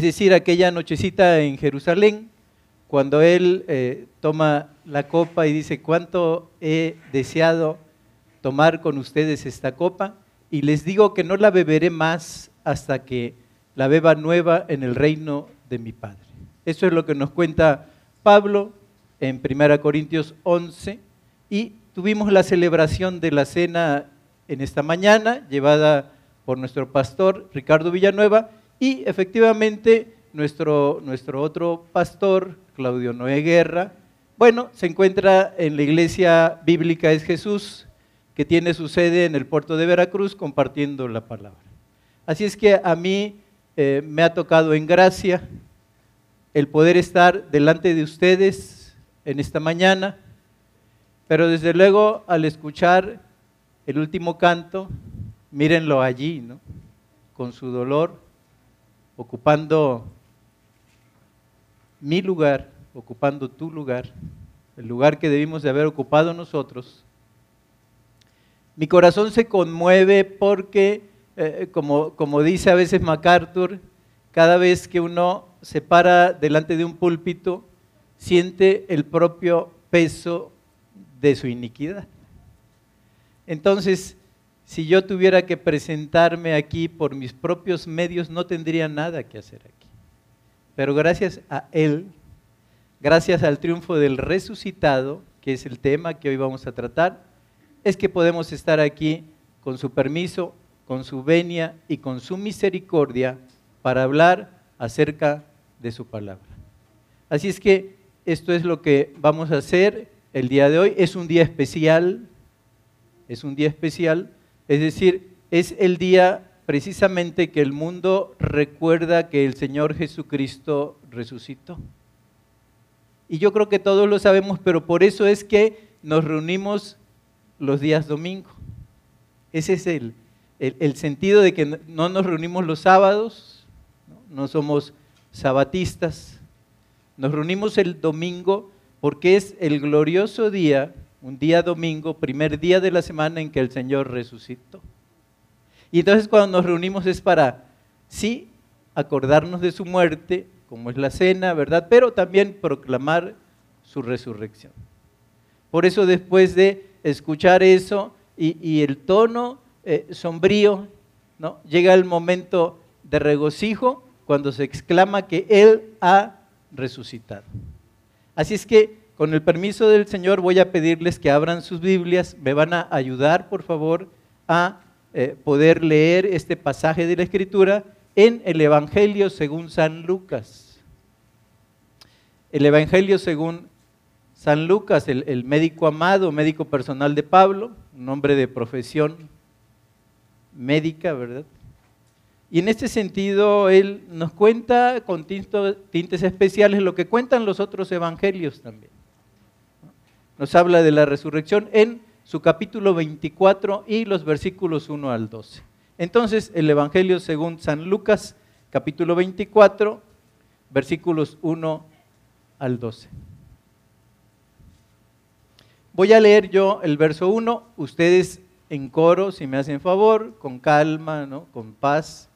Es decir, aquella nochecita en Jerusalén, cuando él eh, toma la copa y dice, ¿cuánto he deseado tomar con ustedes esta copa? Y les digo que no la beberé más hasta que la beba nueva en el reino de mi Padre. Eso es lo que nos cuenta Pablo en 1 Corintios 11 y tuvimos la celebración de la cena en esta mañana, llevada por nuestro pastor Ricardo Villanueva, y efectivamente nuestro, nuestro otro pastor, Claudio Noé Guerra, bueno, se encuentra en la iglesia bíblica Es Jesús, que tiene su sede en el puerto de Veracruz, compartiendo la palabra. Así es que a mí eh, me ha tocado en gracia el poder estar delante de ustedes en esta mañana, pero desde luego al escuchar el último canto, mírenlo allí, ¿no? Con su dolor, ocupando mi lugar, ocupando tu lugar, el lugar que debimos de haber ocupado nosotros. Mi corazón se conmueve porque, eh, como, como dice a veces MacArthur, cada vez que uno se para delante de un púlpito, siente el propio peso de su iniquidad. Entonces, si yo tuviera que presentarme aquí por mis propios medios, no tendría nada que hacer aquí. Pero gracias a Él, gracias al triunfo del resucitado, que es el tema que hoy vamos a tratar, es que podemos estar aquí con su permiso, con su venia y con su misericordia para hablar acerca de su palabra. Así es que esto es lo que vamos a hacer el día de hoy. Es un día especial, es un día especial, es decir, es el día precisamente que el mundo recuerda que el Señor Jesucristo resucitó. Y yo creo que todos lo sabemos, pero por eso es que nos reunimos los días domingo. Ese es el, el, sentido de que no nos reunimos los sábados, no somos sabatistas, nos reunimos el domingo porque es el glorioso día, un día domingo, primer día de la semana en que el Señor resucitó. Y entonces cuando nos reunimos es para, sí, acordarnos de su muerte, como es la cena, ¿verdad? Pero también proclamar su resurrección. Por eso después de escuchar eso y, el tono eh, sombrío, ¿no? llega el momento de regocijo cuando se exclama que Él ha resucitado. Así es que, con el permiso del Señor, voy a pedirles que abran sus Biblias, me van a ayudar, por favor, a eh, poder leer este pasaje de la Escritura en el Evangelio según San Lucas. El Evangelio según San Lucas, el, el médico amado, médico personal de Pablo, un hombre de profesión médica, ¿verdad? Y en este sentido, él nos cuenta con tintes especiales lo que cuentan los otros evangelios también. Nos habla de la resurrección en su capítulo 24 y los versículos 1 al 12. Entonces, el Evangelio según San Lucas, capítulo 24, versículos 1 al 12. Voy a leer yo el verso 1, ustedes en coro, si me hacen favor, con calma, ¿no? con paz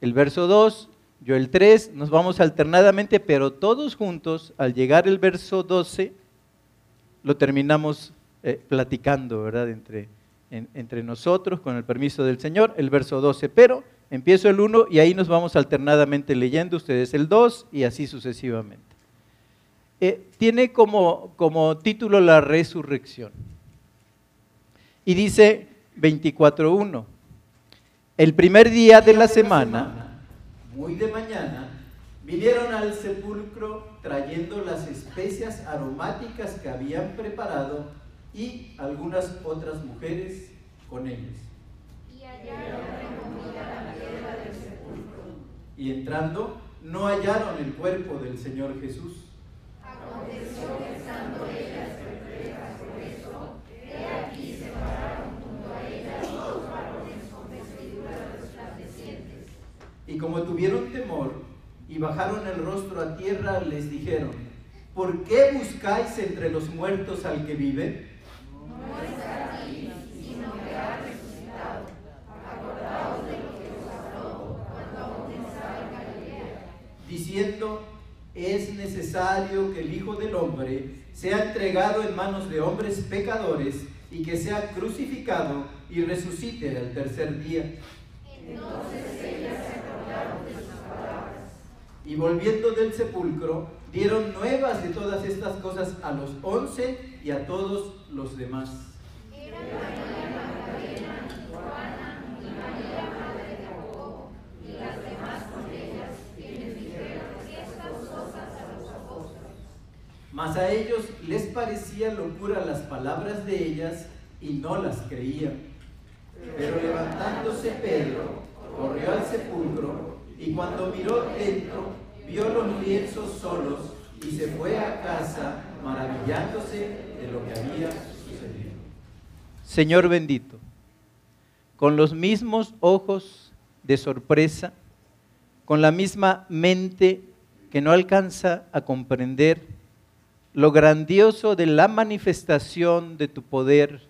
el verso 2, yo el 3, nos vamos alternadamente, pero todos juntos, al llegar el verso 12, lo terminamos eh, platicando, ¿verdad? Entre, entre nosotros, con el permiso del Señor, el verso 12. Pero empiezo el 1 y ahí nos vamos alternadamente leyendo, ustedes el 2 y así sucesivamente. Eh, tiene como, como título la resurrección. Y dice 24.1. El primer día de la semana, muy de mañana, vinieron al sepulcro trayendo las especias aromáticas que habían preparado y algunas otras mujeres con ellos. Y hallaron la piedra del sepulcro. Y entrando, no hallaron el cuerpo del Señor Jesús. Aconteció que estando ellas perplejas por eso, he aquí separaron junto a ellas Y como tuvieron temor y bajaron el rostro a tierra, les dijeron, ¿por qué buscáis entre los muertos al que vive? Diciendo, es necesario que el Hijo del Hombre sea entregado en manos de hombres pecadores y que sea crucificado y resucite al tercer día. Entonces ellas se acordaron de. Y volviendo del sepulcro, dieron nuevas de todas estas cosas a los once y a todos los demás. Mas a ellos les parecía locura las palabras de ellas y no las creían. Pero levantándose Pedro, corrió al sepulcro y cuando miró dentro, vio los lienzos solos y se fue a casa maravillándose de lo que había sucedido. Señor bendito, con los mismos ojos de sorpresa, con la misma mente que no alcanza a comprender lo grandioso de la manifestación de tu poder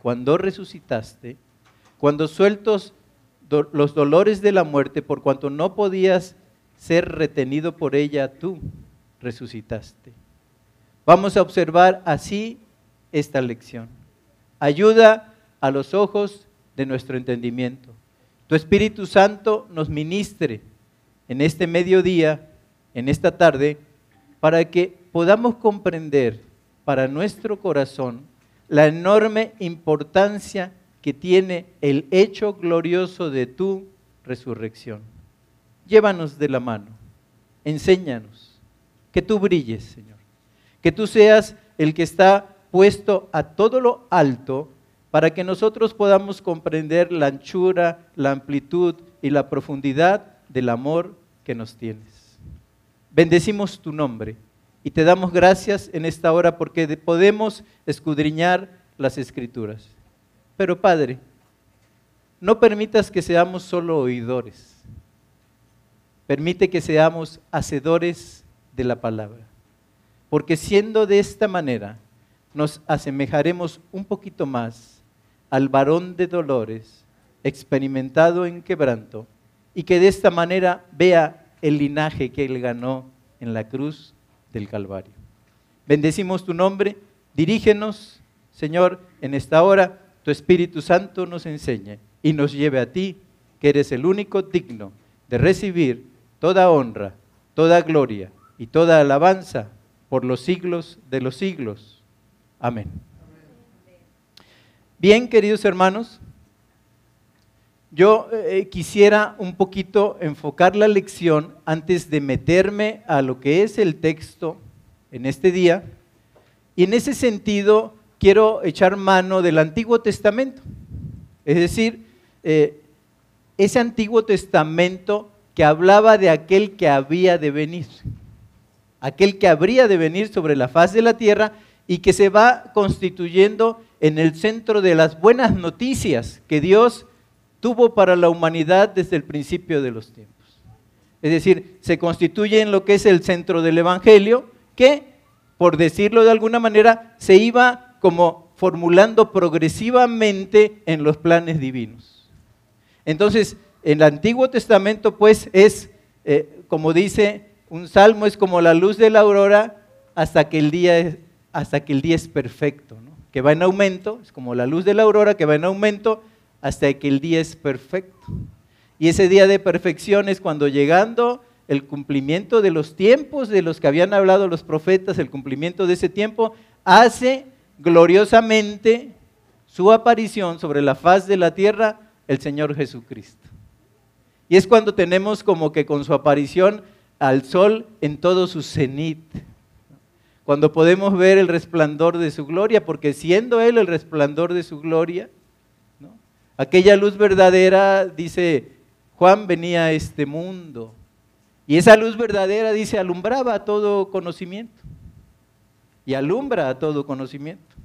cuando resucitaste, cuando sueltos los dolores de la muerte, por cuanto no podías ser retenido por ella, tú resucitaste. Vamos a observar así esta lección. Ayuda a los ojos de nuestro entendimiento. Tu Espíritu Santo nos ministre en este mediodía, en esta tarde, para que podamos comprender para nuestro corazón la enorme importancia que tiene el hecho glorioso de tu resurrección. Llévanos de la mano, enséñanos, que tú brilles, Señor, que tú seas el que está puesto a todo lo alto para que nosotros podamos comprender la anchura, la amplitud y la profundidad del amor que nos tienes. Bendecimos tu nombre y te damos gracias en esta hora porque podemos escudriñar las escrituras. Pero Padre, no permitas que seamos solo oidores. Permite que seamos hacedores de la palabra. Porque siendo de esta manera, nos asemejaremos un poquito más al varón de dolores, experimentado en quebranto, y que de esta manera vea el linaje que él ganó en la cruz del Calvario. Bendecimos tu nombre, dirígenos, Señor, en esta hora, tu Espíritu Santo nos enseñe y nos lleve a ti, que eres el único digno de recibir toda honra, toda gloria y toda alabanza por los siglos de los siglos. Amén. Bien, queridos hermanos, yo eh, quisiera un poquito enfocar la lección antes de meterme a lo que es el texto en este día. Y en ese sentido quiero echar mano del Antiguo Testamento. Es decir, eh, ese Antiguo Testamento que hablaba de aquel que había de venir. Aquel que habría de venir sobre la faz de la tierra y que se va constituyendo en el centro de las buenas noticias que Dios tuvo para la humanidad desde el principio de los tiempos. Es decir, se constituye en lo que es el centro del Evangelio, que, por decirlo de alguna manera, se iba como formulando progresivamente en los planes divinos. Entonces, en el Antiguo Testamento, pues, es, eh, como dice un salmo, es como la luz de la aurora hasta que el día es, hasta que el día es perfecto, que va en aumento, es como la luz de la aurora que va en aumento hasta que el día es perfecto. Y ese día de perfección es cuando llegando el cumplimiento de los tiempos de los que habían hablado los profetas, el cumplimiento de ese tiempo, hace gloriosamente su aparición sobre la faz de la tierra el Señor Jesucristo. Y es cuando tenemos como que con su aparición al sol en todo su cenit, cuando podemos ver el resplandor de su gloria, porque siendo Él el resplandor de su gloria, Aquella luz verdadera, dice Juan, venía a este mundo. Y esa luz verdadera, dice, alumbraba todo conocimiento. Y alumbra a todo conocimiento.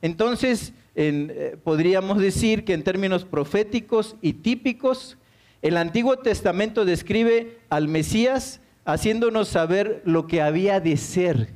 Entonces, eh, podríamos decir que en términos proféticos y típicos, el Antiguo Testamento describe al Mesías haciéndonos saber lo que había de ser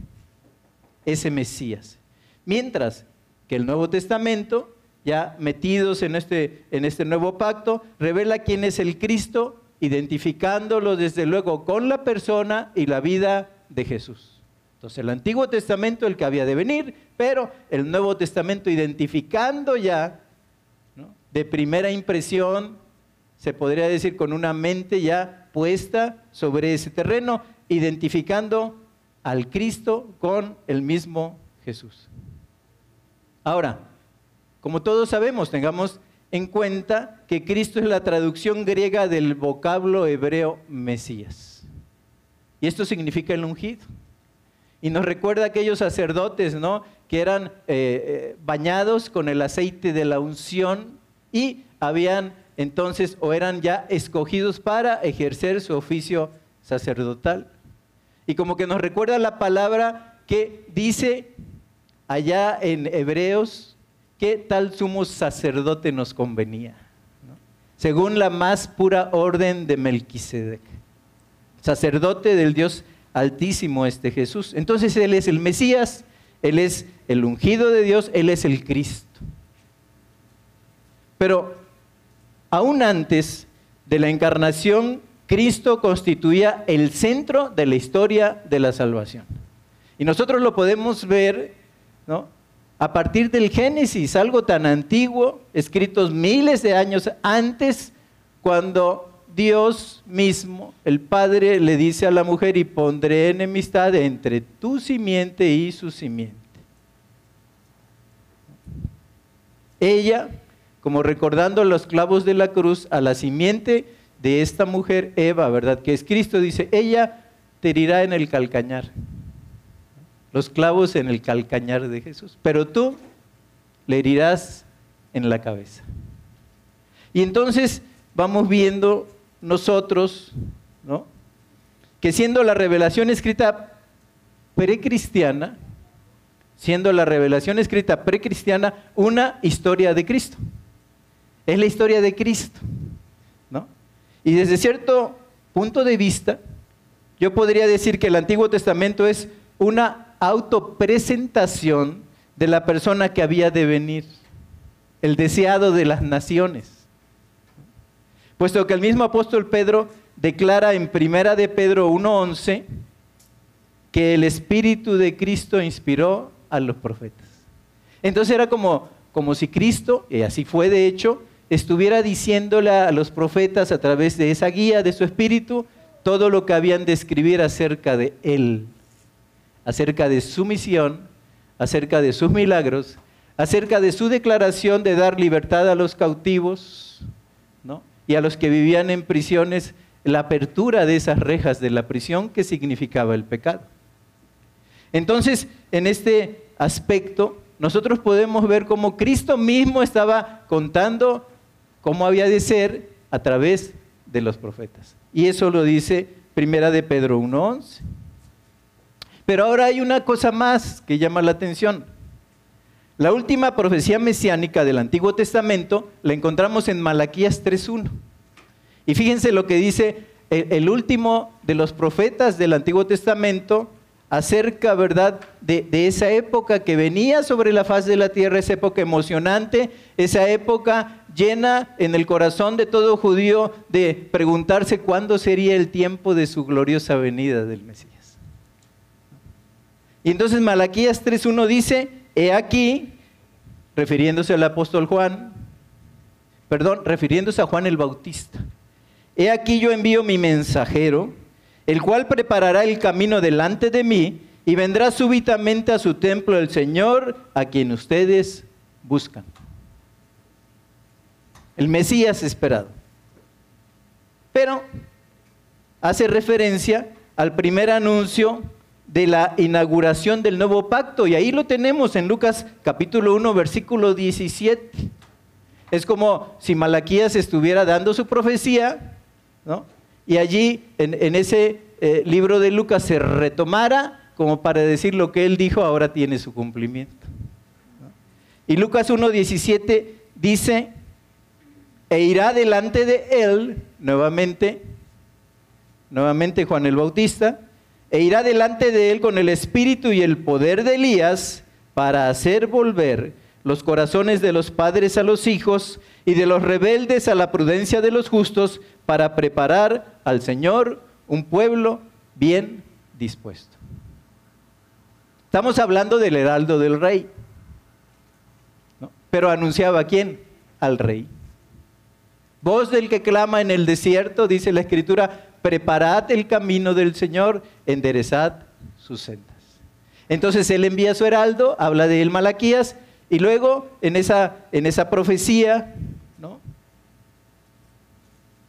ese Mesías. Mientras que el Nuevo Testamento ya metidos en este, en este nuevo pacto, revela quién es el Cristo identificándolo desde luego con la persona y la vida de Jesús. Entonces el Antiguo Testamento el que había de venir, pero el Nuevo Testamento identificando ya de primera impresión, se podría decir con una mente ya puesta sobre ese terreno, identificando al Cristo con el mismo Jesús. Ahora, como todos sabemos, tengamos en cuenta que Cristo es la traducción griega del vocablo hebreo Mesías. Y esto significa el ungido. Y nos recuerda a aquellos sacerdotes, ¿no? Que eran eh, eh, bañados con el aceite de la unción y habían entonces o eran ya escogidos para ejercer su oficio sacerdotal. Y como que nos recuerda la palabra que dice allá en Hebreos, que tal sumo sacerdote nos convenía, según la más pura orden de Melquisedec, sacerdote del Dios altísimo este Jesús. Entonces Él es el Mesías, Él es el ungido de Dios, Él es el Cristo. Pero aún antes de la encarnación, Cristo constituía el centro de la historia de la salvación. Y nosotros lo podemos ver ¿no? a partir del Génesis, algo tan antiguo, escritos miles de años antes, cuando Dios mismo, el Padre, le dice a la mujer, y pondré enemistad entre tu simiente y su simiente. Ella, como recordando los clavos de la cruz, a la simiente de esta mujer, Eva, ¿verdad? Que es Cristo, dice, ella te herirá en el calcañar. Los clavos en el calcañar de Jesús. Pero tú le herirás en la cabeza. Y entonces vamos viendo nosotros, ¿no? Que siendo la revelación escrita precristiana, siendo la revelación escrita precristiana una historia de Cristo. Es la historia de Cristo. Y desde cierto punto de vista, yo podría decir que el Antiguo Testamento es una autopresentación de la persona que había de venir, el deseado de las naciones. Puesto que el mismo apóstol Pedro declara en Primera de Pedro 1:11 que el espíritu de Cristo inspiró a los profetas. Entonces era como como si Cristo, y así fue de hecho, estuviera diciéndole a los profetas a través de esa guía de su espíritu todo lo que habían de escribir acerca de Él, acerca de su misión, acerca de sus milagros, acerca de su declaración de dar libertad a los cautivos y a los que vivían en prisiones, la apertura de esas rejas de la prisión que significaba el pecado. Entonces, en este aspecto, nosotros podemos ver cómo Cristo mismo estaba contando cómo había de ser a través de los profetas. Y eso lo dice Primera de Pedro 1.11. Pero ahora hay una cosa más que llama la atención. La última profecía mesiánica del Antiguo Testamento la encontramos en Malaquías 3.1. Y fíjense lo que dice el, último de los profetas del Antiguo Testamento acerca, ¿verdad?, de, de, esa época que venía sobre la faz de la tierra, esa época emocionante, esa época llena en el corazón de todo judío de preguntarse cuándo sería el tiempo de su gloriosa venida del Mesías. Y entonces Malaquías 3.1 dice, he aquí, refiriéndose al apóstol Juan, perdón, refiriéndose a Juan el Bautista, he aquí yo envío mi mensajero, el cual preparará el camino delante de mí y vendrá súbitamente a su templo el Señor a quien ustedes buscan el Mesías esperado. Pero hace referencia al primer anuncio de la inauguración del nuevo pacto y ahí lo tenemos en Lucas capítulo 1 versículo 17. Es como si Malaquías estuviera dando su profecía, ¿no? Y allí en, ese eh, libro de Lucas se retomara como para decir lo que él dijo ahora tiene su cumplimiento. Y Lucas 1.17 dice, e irá delante de él, nuevamente, nuevamente Juan el Bautista, e irá delante de él con el espíritu y el poder de Elías para hacer volver los corazones de los padres a los hijos y de los rebeldes a la prudencia de los justos para preparar al Señor un pueblo bien dispuesto. Estamos hablando del heraldo del rey. Pero anunciaba a quién? Al rey. Voz del que clama en el desierto, dice la escritura, preparad el camino del Señor, enderezad sus sendas. Entonces él envía a su heraldo, habla de él Malaquías, y luego en esa, en esa profecía, ¿no?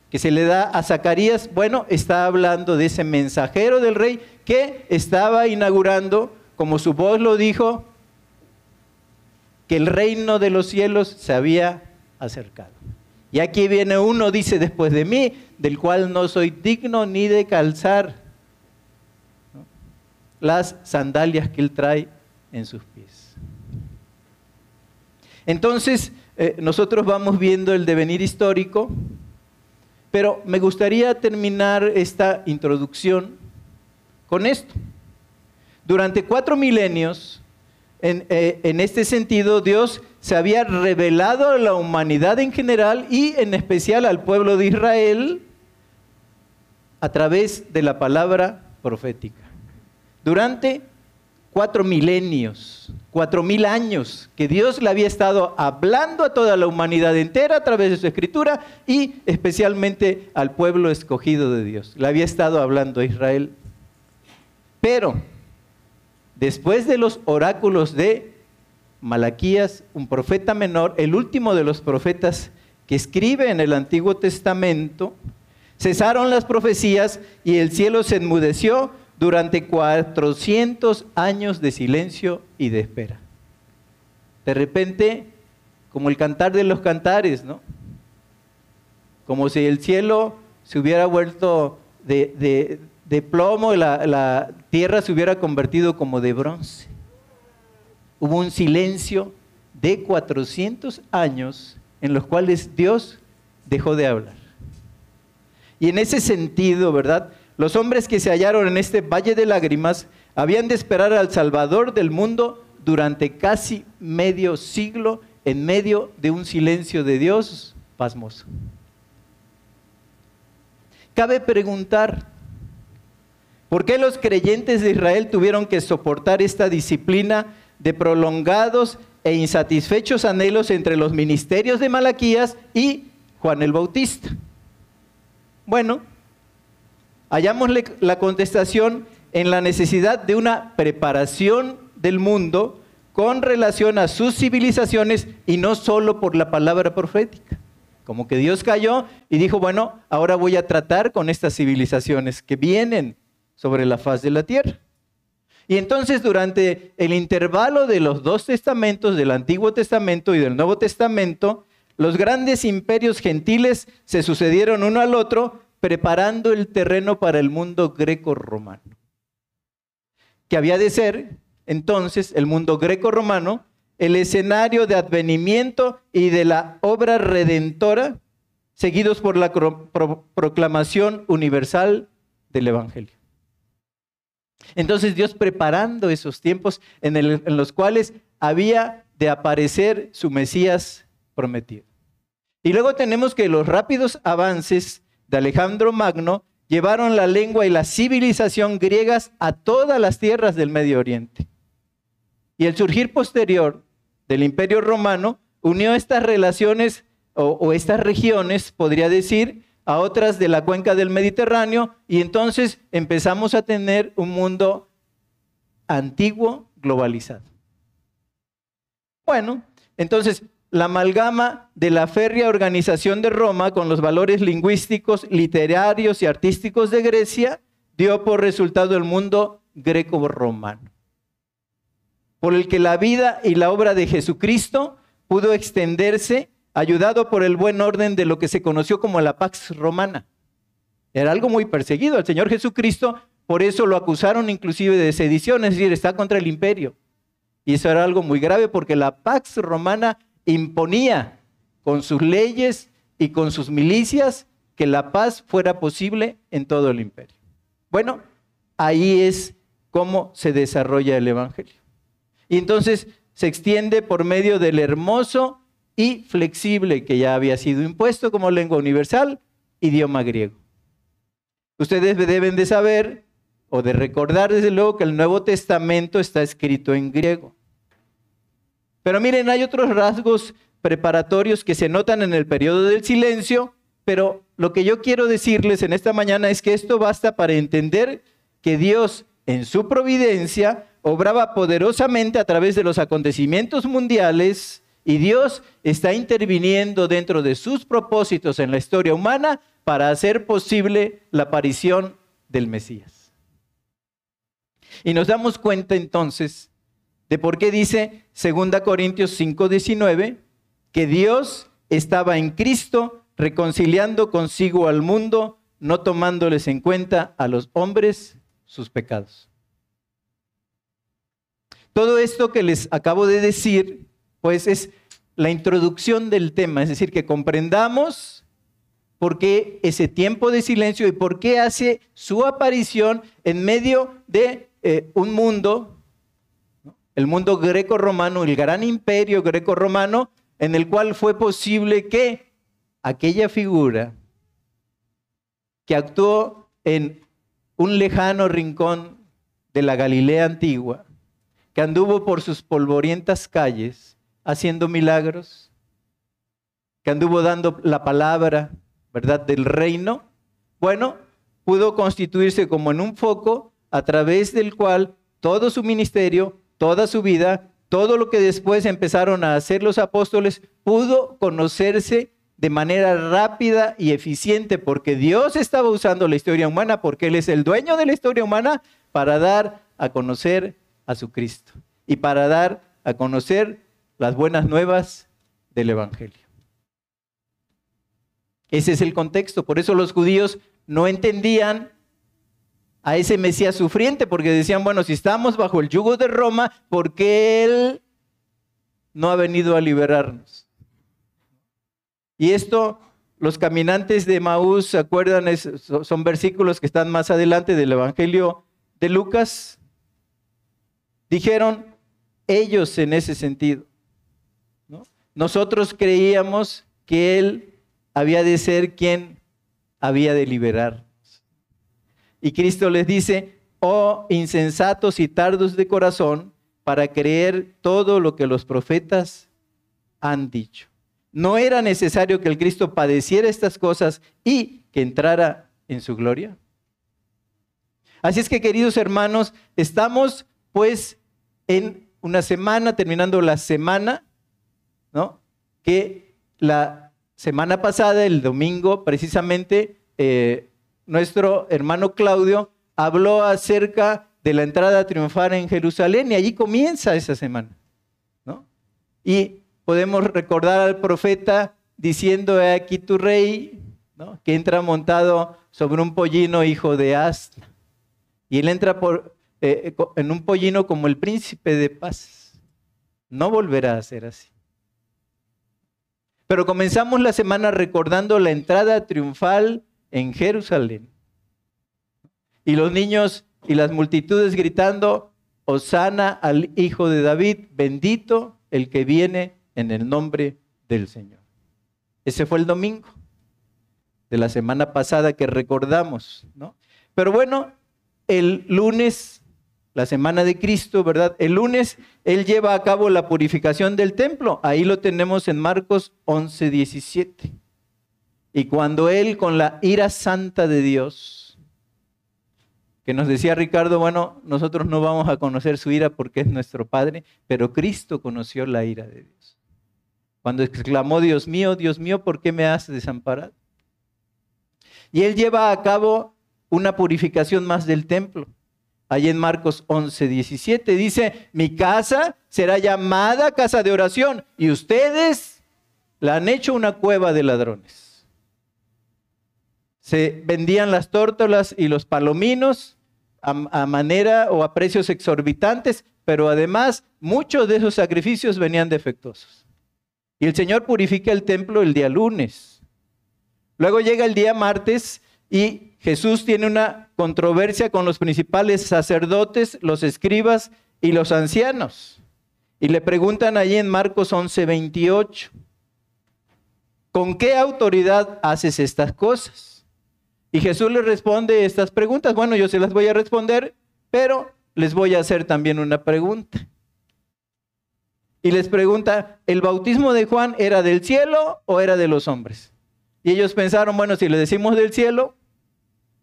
que se le da a Zacarías, bueno, está hablando de ese mensajero del rey que estaba inaugurando, como su voz lo dijo, que el reino de los cielos se había acercado. Y aquí viene uno, dice, después de mí, del cual no soy digno ni de calzar las sandalias que él trae en sus pies. Entonces, eh, nosotros vamos viendo el devenir histórico, pero me gustaría terminar esta introducción con esto. Durante cuatro milenios, eh, en, este sentido, Dios se había revelado a la humanidad en general y en especial al pueblo de Israel a través de la palabra profética. Durante cuatro milenios, cuatro mil años, que Dios le había estado hablando a toda la humanidad entera a través de su escritura y especialmente al pueblo escogido de Dios. Le había estado hablando a Israel. Pero después de los oráculos de Malaquías, un profeta menor, el último de los profetas que escribe en el Antiguo Testamento, cesaron las profecías y el cielo se enmudeció durante 400 años de silencio y de espera. De repente, como el cantar de los cantares, ¿no? Como si el cielo se hubiera vuelto de, de plomo, la, la tierra se hubiera convertido como de bronce. Hubo un silencio de 400 años en los cuales Dios dejó de hablar. Y en ese sentido, ¿verdad? Los hombres que se hallaron en este valle de lágrimas habían de esperar al Salvador del mundo durante casi medio siglo en medio de un silencio de Dios pasmoso. Cabe preguntar, ¿Por qué los creyentes de Israel tuvieron que soportar esta disciplina de prolongados e insatisfechos anhelos entre los ministerios de Malaquías y Juan el Bautista? Bueno, hallámosle la contestación en la necesidad de una preparación del mundo con relación a sus civilizaciones y no solo por la palabra profética. Como que Dios cayó y dijo, bueno, ahora voy a tratar con estas civilizaciones que vienen sobre la faz de la tierra. Y entonces durante el intervalo de los dos testamentos, del Antiguo Testamento y del Nuevo Testamento, los grandes imperios gentiles se sucedieron uno al otro, preparando el terreno para el mundo greco-romano. Que había de ser, entonces, el mundo greco-romano, el escenario de advenimiento y de la obra redentora, seguidos por la proclamación universal del Evangelio. Entonces Dios preparando esos tiempos en, los cuales había de aparecer su Mesías prometido. Y luego tenemos que los rápidos avances de Alejandro Magno llevaron la lengua y la civilización griegas a todas las tierras del Medio Oriente. Y el surgir posterior del Imperio Romano unió estas relaciones o estas regiones, podría decir, a otras de la cuenca del Mediterráneo y entonces empezamos a tener un mundo antiguo globalizado. Bueno, entonces la amalgama de la férrea organización de Roma con los valores lingüísticos, literarios y artísticos de Grecia dio por resultado el mundo greco-romano, por el que la vida y la obra de Jesucristo pudo extenderse ayudado por el buen orden de lo que se conoció como la Pax Romana. Era algo muy perseguido al Señor Jesucristo, por eso lo acusaron inclusive de sedición, es decir, está contra el imperio. Y eso era algo muy grave porque la Pax Romana imponía con sus leyes y con sus milicias que la paz fuera posible en todo el imperio. Bueno, ahí es cómo se desarrolla el Evangelio. Y entonces se extiende por medio del hermoso y flexible que ya había sido impuesto como lengua universal, idioma griego. Ustedes deben de saber o de recordar desde luego que el Nuevo Testamento está escrito en griego. Pero miren, hay otros rasgos preparatorios que se notan en el periodo del silencio, pero lo que yo quiero decirles en esta mañana es que esto basta para entender que Dios en su providencia obraba poderosamente a través de los acontecimientos mundiales y Dios está interviniendo dentro de sus propósitos en la historia humana para hacer posible la aparición del Mesías. Y nos damos cuenta entonces de por qué dice 2 Corintios 5:19 que Dios estaba en Cristo reconciliando consigo al mundo, no tomándoles en cuenta a los hombres sus pecados. Todo esto que les acabo de decir, pues es la introducción del tema, es decir, que comprendamos por qué ese tiempo de silencio y por qué hace su aparición en medio de eh, un mundo, el mundo greco-romano, el gran imperio greco-romano, en el cual fue posible que aquella figura que actuó en un lejano rincón de la Galilea antigua, que anduvo por sus polvorientas calles haciendo milagros, que anduvo dando la palabra, ¿verdad?, del reino, bueno, pudo constituirse como en un foco a través del cual todo su ministerio, toda su vida, todo lo que después empezaron a hacer los apóstoles, pudo conocerse de manera rápida y eficiente porque Dios estaba usando la historia humana, porque Él es el dueño de la historia humana, para dar a conocer a su Cristo y para dar a conocer las buenas nuevas del Evangelio. Ese es el contexto. Por eso los judíos no entendían a ese Mesías sufriente, porque decían, bueno, si estamos bajo el yugo de Roma, ¿por qué Él no ha venido a liberarnos? Y esto, los caminantes de Maús, ¿se acuerdan? son versículos que están más adelante del Evangelio de Lucas. Dijeron ellos en ese sentido. Nosotros creíamos que Él había de ser quien había de liberarnos. Y Cristo les dice, oh insensatos y tardos de corazón, para creer todo lo que los profetas han dicho. ¿No era necesario que el Cristo padeciera estas cosas y que entrara en su gloria? Así es que, queridos hermanos, estamos pues en una semana, terminando la semana. Que la semana pasada, el domingo, precisamente, eh, nuestro hermano Claudio habló acerca de la entrada triunfal en Jerusalén y allí comienza esa semana, ¿no? Y podemos recordar al profeta diciendo, aquí tu rey, ¿no? que entra montado sobre un pollino hijo de asna. Y él entra eh, en un pollino como el príncipe de paz. No volverá a ser así. Pero comenzamos la semana recordando la entrada triunfal en Jerusalén. Y los niños y las multitudes gritando, Osana al Hijo de David, bendito el que viene en el nombre del Señor. Ese fue el domingo de la semana pasada que recordamos, ¿no? Pero bueno, el lunes la semana de Cristo, ¿verdad? El lunes Él lleva a cabo la purificación del templo. Ahí lo tenemos en Marcos 11, 17. Y cuando Él, con la ira santa de Dios, que nos decía Ricardo, bueno, nosotros no vamos a conocer su ira porque es nuestro Padre, pero Cristo conoció la ira de Dios. Cuando exclamó, Dios mío, Dios mío, ¿por qué me has desamparado? Y Él lleva a cabo una purificación más del templo. Ahí en Marcos 11, 17 dice, mi casa será llamada casa de oración y ustedes la han hecho una cueva de ladrones. Se vendían las tórtolas y los palominos a, manera o a precios exorbitantes, pero además muchos de esos sacrificios venían defectuosos. Y el Señor purifica el templo el día lunes. Luego llega el día martes y Jesús tiene una controversia con los principales sacerdotes, los escribas y los ancianos. Y le preguntan allí en Marcos 11, 28, ¿con qué autoridad haces estas cosas? Y Jesús le responde estas preguntas. Bueno, yo se las voy a responder, pero les voy a hacer también una pregunta. Y les pregunta, ¿el bautismo de Juan era del cielo o era de los hombres? Y ellos pensaron, bueno, si le decimos del cielo,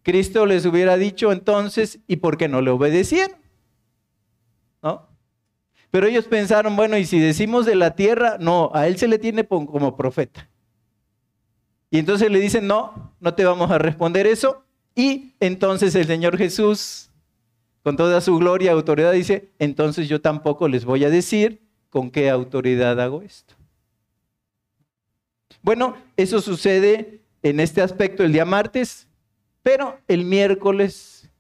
Cristo les hubiera dicho entonces, ¿y por qué no le obedecieron? ¿No? Pero ellos pensaron, bueno, y si decimos de la tierra, no, a él se le tiene como profeta. Y entonces le dicen, no, no te vamos a responder eso. Y entonces el Señor Jesús, con toda su gloria y autoridad, dice, entonces yo tampoco les voy a decir con qué autoridad hago esto. Bueno, eso sucede en este aspecto el día martes. Pero el miércoles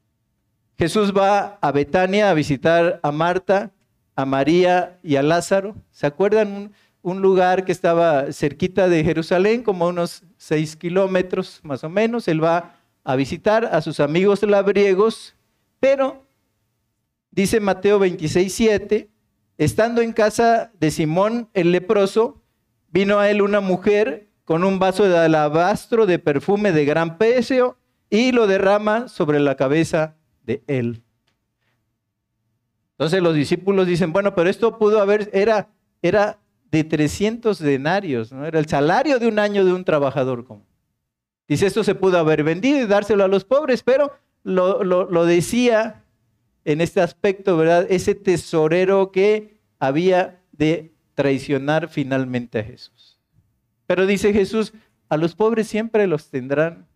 Jesús va a Betania a visitar a Marta, a María y a Lázaro. ¿Se acuerdan? Un, lugar que estaba cerquita de Jerusalén, como unos seis kilómetros más o menos. Él va a visitar a sus amigos labriegos, pero dice Mateo 26, 7, estando en casa de Simón el leproso, vino a él una mujer con un vaso de alabastro de perfume de gran precio y lo derrama sobre la cabeza de él. Entonces los discípulos dicen, bueno, pero esto pudo haber, era, era de 300 denarios, ¿no? Era el salario de un año de un trabajador común. Dice, esto se pudo haber vendido y dárselo a los pobres, pero lo, lo decía en este aspecto, ¿verdad? Ese tesorero que había de traicionar finalmente a Jesús. Pero dice Jesús, a los pobres siempre los tendrán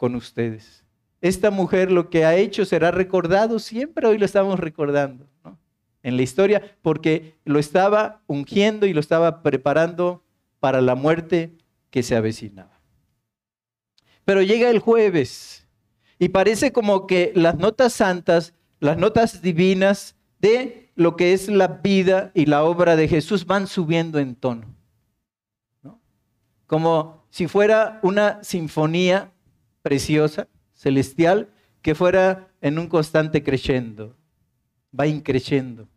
con ustedes. Esta mujer lo que ha hecho será recordado siempre, hoy lo estamos recordando en la historia, porque lo estaba ungiendo y lo estaba preparando para la muerte que se avecinaba. Pero llega el jueves y parece como que las notas santas, las notas divinas de lo que es la vida y la obra de Jesús van subiendo en tono. Como si fuera una sinfonía preciosa, celestial, que fuera en un constante creciendo, va increciendo.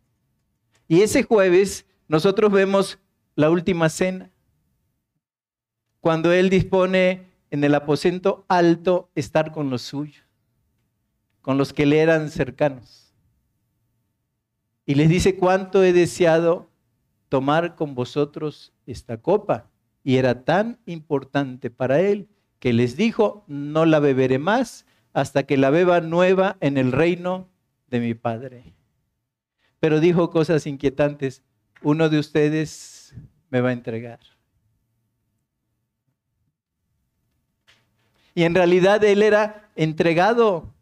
Y ese jueves nosotros vemos la última cena, cuando Él dispone en el aposento alto estar con los suyos, con los que le eran cercanos. Y les dice, cuánto he deseado tomar con vosotros esta copa. Y era tan importante para Él que les dijo, no la beberé más hasta que la beba nueva en el reino de mi Padre. Pero dijo cosas inquietantes, uno de ustedes me va a entregar. Y en realidad Él era entregado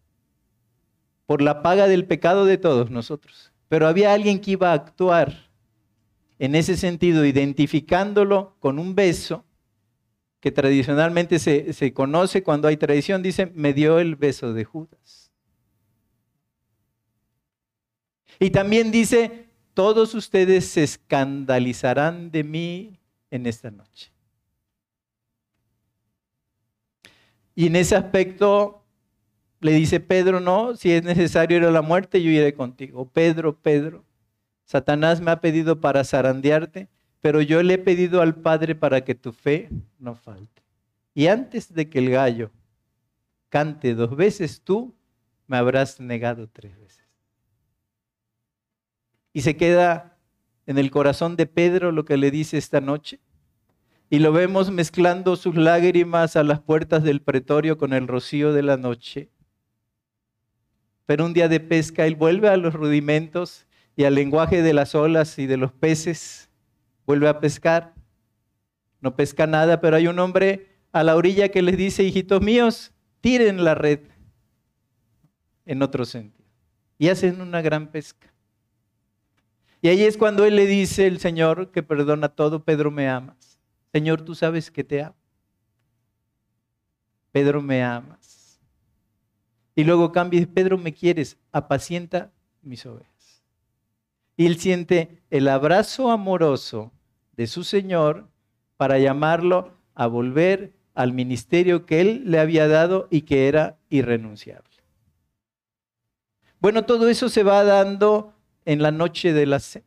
por la paga del pecado de todos nosotros. Pero había alguien que iba a actuar en ese sentido, identificándolo con un beso que tradicionalmente se, conoce cuando hay tradición, dice, me dio el beso de Judas. Y también dice, todos ustedes se escandalizarán de mí en esta noche. Y en ese aspecto le dice Pedro, no, si es necesario ir a la muerte, yo iré contigo. Pedro, Pedro, Satanás me ha pedido para zarandearte pero yo le he pedido al Padre para que tu fe no falte. Y antes de que el gallo cante dos veces, tú me habrás negado tres veces. Y se queda en el corazón de Pedro lo que le dice esta noche. Y lo vemos mezclando sus lágrimas a las puertas del pretorio con el rocío de la noche. Pero un día de pesca él vuelve a los rudimentos y al lenguaje de las olas y de los peces vuelve a pescar, no pesca nada, pero hay un hombre a la orilla que les dice, hijitos míos, tiren la red en otro sentido. Y hacen una gran pesca. Y ahí es cuando él le dice, el Señor que perdona todo, Pedro, me amas. Señor, tú sabes que te amo. Pedro, me amas. Y luego cambia Pedro, me quieres, apacienta mis ovejas y él siente el abrazo amoroso de su Señor para llamarlo a volver al ministerio que él le había dado y que era irrenunciable. Bueno, todo eso se va dando en la noche de la cena.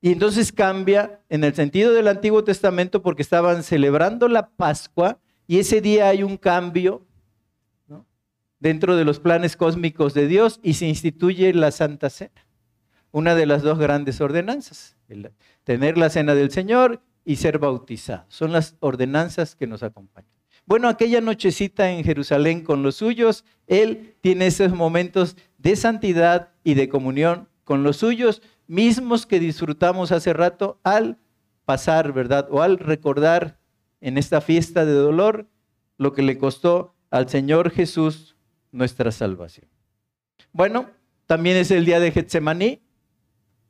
Y entonces cambia en el sentido del Antiguo Testamento porque estaban celebrando la Pascua y ese día hay un cambio dentro de los planes cósmicos de Dios y se instituye la Santa Cena, una de las dos grandes ordenanzas, tener la Cena del Señor y ser bautizado. Son las ordenanzas que nos acompañan. Bueno, aquella nochecita en Jerusalén con los suyos, Él tiene esos momentos de santidad y de comunión con los suyos, mismos que disfrutamos hace rato al pasar, ¿verdad? O al recordar en esta fiesta de dolor lo que le costó al Señor Jesús nuestra salvación. Bueno, también es el día de Getsemaní.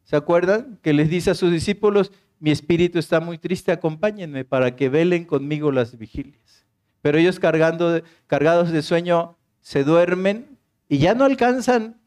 ¿Se acuerdan? Que les dice a sus discípulos, mi espíritu está muy triste, acompáñenme para que velen conmigo las vigilias. Pero ellos cargando, cargados de sueño se duermen y ya no alcanzan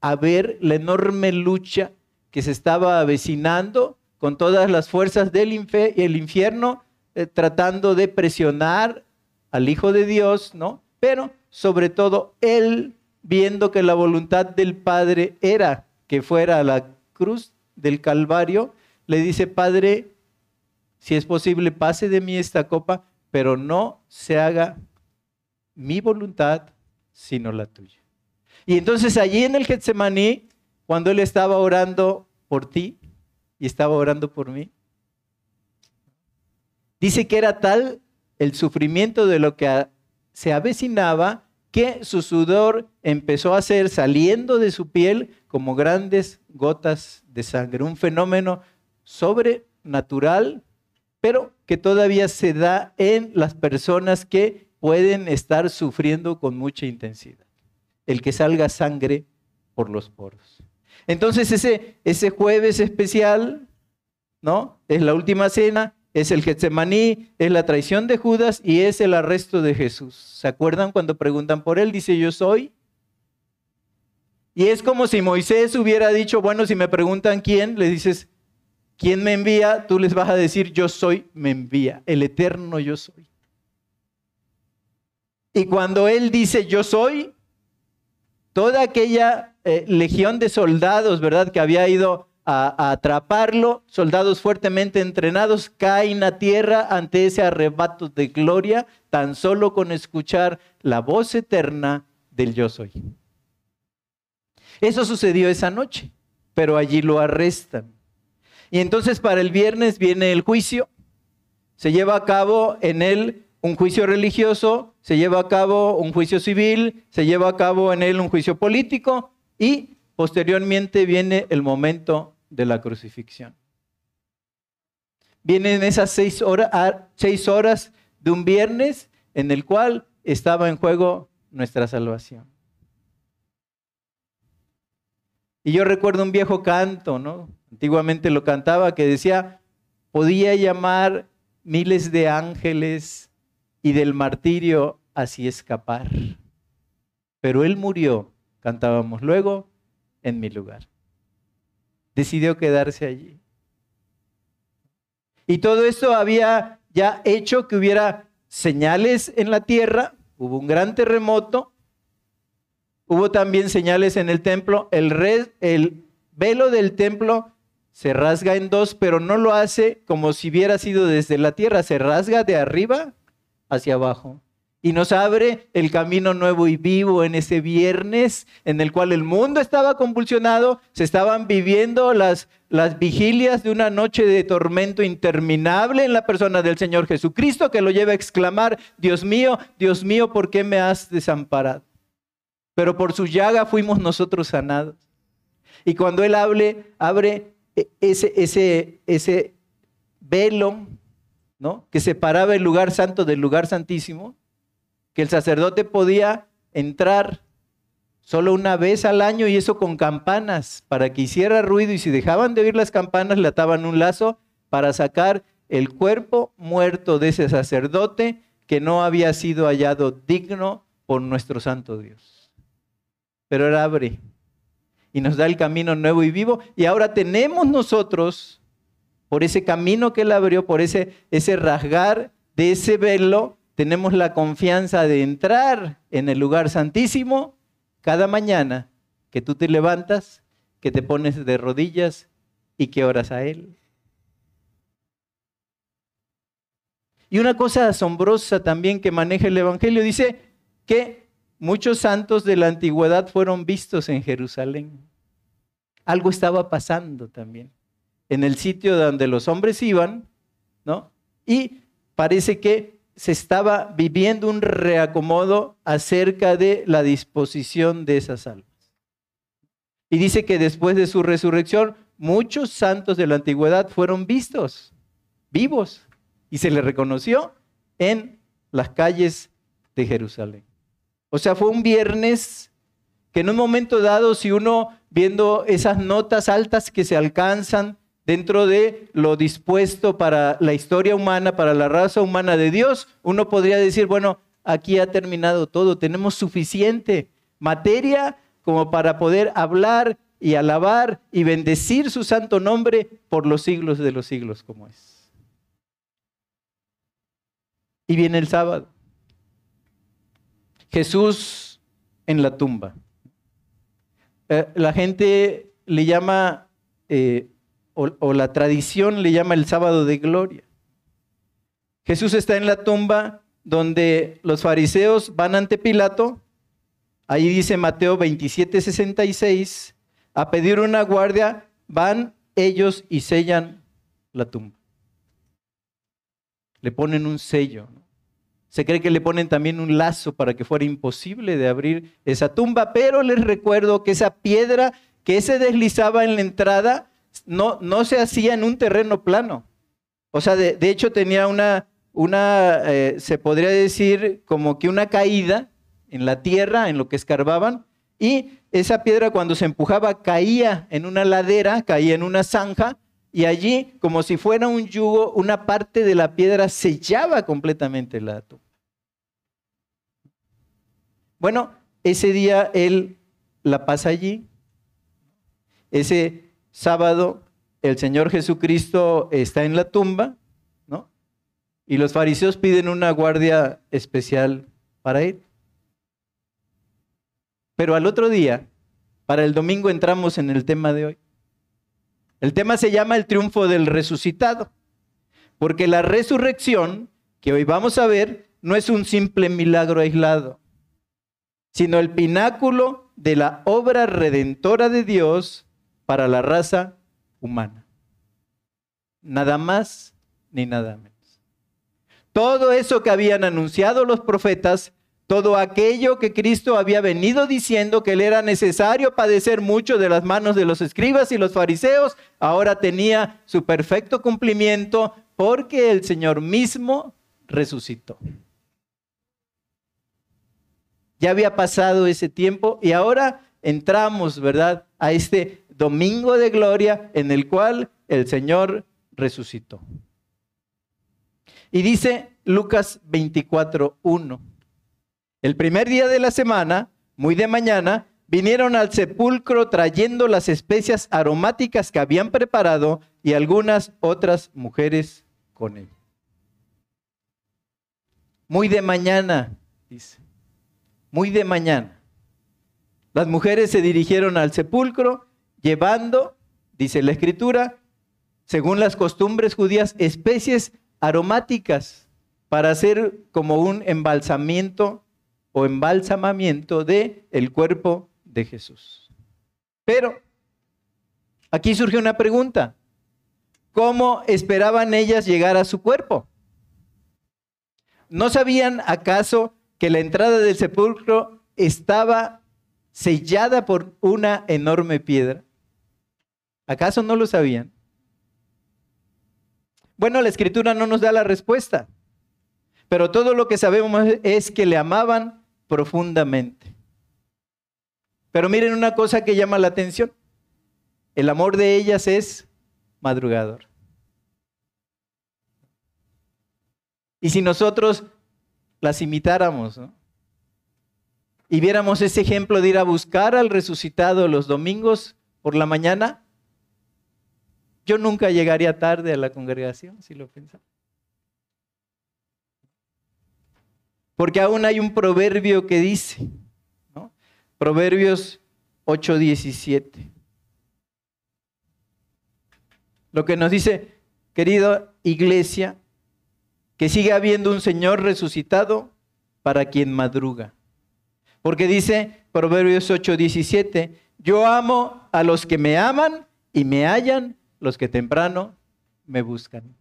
a ver la enorme lucha que se estaba avecinando con todas las fuerzas del infierno, eh, tratando de presionar al Hijo de Dios, ¿no? Pero sobre todo él, viendo que la voluntad del Padre era que fuera a la cruz del Calvario, le dice, Padre, si es posible, pase de mí esta copa, pero no se haga mi voluntad, sino la tuya. Y entonces allí en el Getsemaní, cuando él estaba orando por ti y estaba orando por mí, dice que era tal el sufrimiento de lo que se avecinaba que su sudor empezó a ser saliendo de su piel como grandes gotas de sangre, un fenómeno sobrenatural, pero que todavía se da en las personas que pueden estar sufriendo con mucha intensidad. El que salga sangre por los poros. Entonces ese, ese jueves especial, ¿no? Es la última cena, es el Getsemaní, es la traición de Judas y es el arresto de Jesús. ¿Se acuerdan cuando preguntan por él? Dice, yo soy. Y es como si Moisés hubiera dicho, bueno, si me preguntan quién, le dices, ¿quién me envía? Tú les vas a decir, yo soy, me envía, el eterno yo soy. Y cuando él dice, yo soy, toda aquella eh, legión de soldados, ¿verdad? Que había ido a, atraparlo, soldados fuertemente entrenados caen a tierra ante ese arrebato de gloria, tan solo con escuchar la voz eterna del yo soy. Eso sucedió esa noche, pero allí lo arrestan. Y entonces para el viernes viene el juicio, se lleva a cabo en él un juicio religioso, se lleva a cabo un juicio civil, se lleva a cabo en él un juicio político y posteriormente viene el momento de la crucifixión. Vienen esas seis, seis horas de un viernes en el cual estaba en juego nuestra salvación. Y yo recuerdo un viejo canto, ¿no? Antiguamente lo cantaba, que decía, podía llamar miles de ángeles y del martirio así escapar. Pero él murió, cantábamos luego, en mi lugar decidió quedarse allí. Y todo esto había ya hecho que hubiera señales en la tierra, hubo un gran terremoto, hubo también señales en el templo, el, el velo del templo se rasga en dos, pero no lo hace como si hubiera sido desde la tierra, se rasga de arriba hacia abajo y nos abre el camino nuevo y vivo en ese viernes en el cual el mundo estaba convulsionado, se estaban viviendo las, las vigilias de una noche de tormento interminable en la persona del Señor Jesucristo que lo lleva a exclamar, Dios mío, Dios mío, ¿por qué me has desamparado? Pero por su llaga fuimos nosotros sanados. Y cuando Él hable, abre ese, ese, ese velo ¿no? que separaba el lugar santo del lugar santísimo, que el sacerdote podía entrar solo una vez al año y eso con campanas para que hiciera ruido y si dejaban de oír las campanas le ataban un lazo para sacar el cuerpo muerto de ese sacerdote que no había sido hallado digno por nuestro santo Dios. Pero él abre y nos da el camino nuevo y vivo y ahora tenemos nosotros por ese camino que él abrió, por ese, ese rasgar de ese velo, tenemos la confianza de entrar en el lugar santísimo cada mañana que tú te levantas, que te pones de rodillas y que oras a Él. Y una cosa asombrosa también que maneja el Evangelio dice que muchos santos de la antigüedad fueron vistos en Jerusalén. Algo estaba pasando también en el sitio donde los hombres iban, ¿no? Y parece que se estaba viviendo un reacomodo acerca de la disposición de esas almas. Y dice que después de su resurrección, muchos santos de la antigüedad fueron vistos, vivos, y se les reconoció en las calles de Jerusalén. O sea, fue un viernes que en un momento dado, si uno viendo esas notas altas que se alcanzan dentro de lo dispuesto para la historia humana, para la raza humana de Dios, uno podría decir, bueno, aquí ha terminado todo, tenemos suficiente materia como para poder hablar y alabar y bendecir su santo nombre por los siglos de los siglos como es. Y viene el sábado. Jesús en la tumba. Eh, la gente le llama, eh, o la tradición le llama el sábado de gloria. Jesús está en la tumba donde los fariseos van ante Pilato. Ahí dice Mateo 27, 66 a pedir una guardia, van ellos y sellan la tumba. Le ponen un sello. Se cree que le ponen también un lazo para que fuera imposible de abrir esa tumba, pero les recuerdo que esa piedra que se deslizaba en la entrada no, no se hacía en un terreno plano. O sea, de, hecho tenía una, una eh, se podría decir como que una caída en la tierra, en lo que escarbaban, y esa piedra cuando se empujaba caía en una ladera, caía en una zanja, y allí, como si fuera un yugo, una parte de la piedra sellaba completamente la tumba. Bueno, ese día él la pasa allí. Ese sábado el Señor Jesucristo está en la tumba, ¿no? Y los fariseos piden una guardia especial para él. Pero al otro día, para el domingo entramos en el tema de hoy. El tema se llama el triunfo del resucitado, porque la resurrección que hoy vamos a ver no es un simple milagro aislado, sino el pináculo de la obra redentora de Dios para la raza humana. Nada más ni nada menos. Todo eso que habían anunciado los profetas todo aquello que Cristo había venido diciendo que le era necesario padecer mucho de las manos de los escribas y los fariseos, ahora tenía su perfecto cumplimiento porque el Señor mismo resucitó. Ya había pasado ese tiempo y ahora entramos, ¿verdad?, a este domingo de gloria en el cual el Señor resucitó. Y dice Lucas 24, 1. El primer día de la semana, muy de mañana, vinieron al sepulcro trayendo las especias aromáticas que habían preparado y algunas otras mujeres con él. Muy de mañana, dice. Muy de mañana. Las mujeres se dirigieron al sepulcro llevando, dice la escritura, según las costumbres judías, especies aromáticas para hacer como un embalsamiento o embalsamamiento de el cuerpo de Jesús. Pero aquí surge una pregunta. ¿Cómo esperaban ellas llegar a su cuerpo? ¿No sabían acaso que la entrada del sepulcro estaba sellada por una enorme piedra? ¿Acaso no lo sabían? Bueno, la escritura no nos da la respuesta, pero todo lo que sabemos es que le amaban profundamente. Pero miren una cosa que llama la atención. El amor de ellas es madrugador. Y si nosotros las imitáramos y viéramos ese ejemplo de ir a buscar al resucitado los domingos por la mañana, yo nunca llegaría tarde a la congregación, si lo pensamos. Porque aún hay un proverbio que dice, ¿no? Proverbios 8:17. Lo que nos dice, querida iglesia, que sigue habiendo un Señor resucitado para quien madruga. Porque dice Proverbios 8, 17, yo amo a los que me aman y me hallan los que temprano me buscan.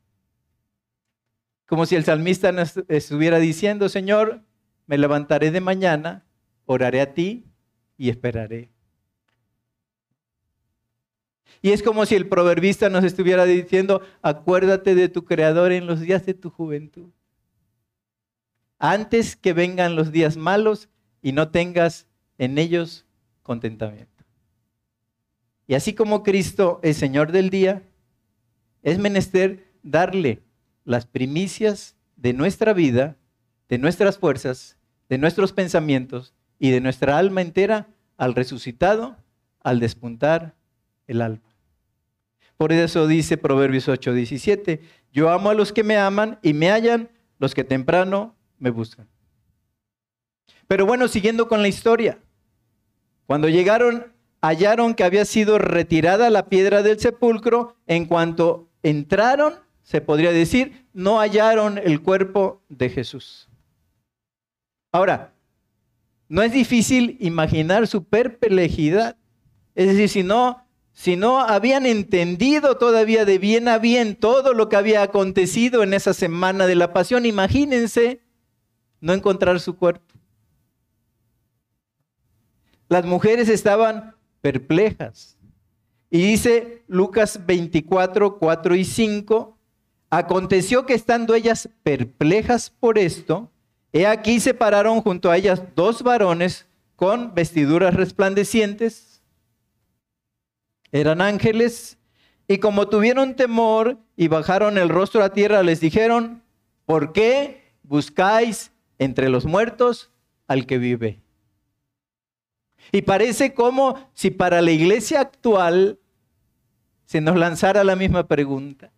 Como si el salmista nos estuviera diciendo, Señor, me levantaré de mañana, oraré a ti y esperaré. Y es como si el proverbista nos estuviera diciendo, acuérdate de tu creador en los días de tu juventud. Antes que vengan los días malos y no tengas en ellos contentamiento. Y así como Cristo es Señor del día, es menester darle las primicias de nuestra vida, de nuestras fuerzas, de nuestros pensamientos y de nuestra alma entera al resucitado, al despuntar el alma. Por eso dice Proverbios 8, 17, yo amo a los que me aman y me hallan los que temprano me buscan. Pero bueno, siguiendo con la historia, cuando llegaron, hallaron que había sido retirada la piedra del sepulcro, en cuanto entraron, se podría decir, no hallaron el cuerpo de Jesús. Ahora, no es difícil imaginar su perplejidad. Es decir, si no, si no habían entendido todavía de bien a bien todo lo que había acontecido en esa semana de la pasión, imagínense no encontrar su cuerpo. Las mujeres estaban perplejas. Y dice Lucas 24, 4 y 5, aconteció que estando ellas perplejas por esto, he aquí se pararon junto a ellas dos varones con vestiduras resplandecientes eran ángeles, y como tuvieron temor y bajaron el rostro a tierra, les dijeron, ¿por qué buscáis entre los muertos al que vive? Y parece como si para la iglesia actual se nos lanzara la misma pregunta.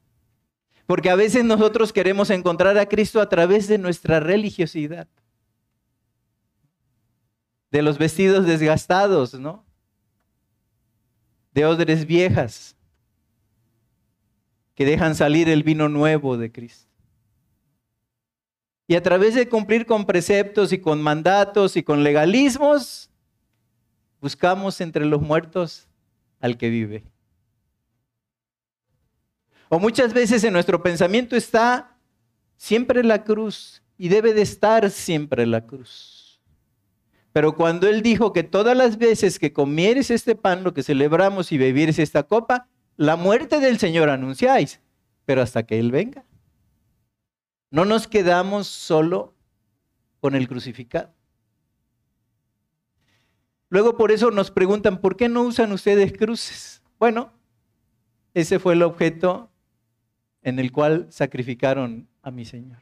Porque a veces nosotros queremos encontrar a Cristo a través de nuestra religiosidad. De los vestidos desgastados, ¿no? de odres viejas que dejan salir el vino nuevo de Cristo. Y a través de cumplir con preceptos y con mandatos y con legalismos, buscamos entre los muertos al que vive. O muchas veces en nuestro pensamiento está siempre la cruz y debe de estar siempre la cruz. Pero cuando Él dijo que todas las veces que comieres este pan, lo que celebramos y bebieres esta copa, la muerte del Señor anunciáis, pero hasta que Él venga. No nos quedamos solo con el crucificado. Luego por eso nos preguntan, ¿por qué no usan ustedes cruces? Bueno, ese fue el objeto en el cual sacrificaron a mi Señor.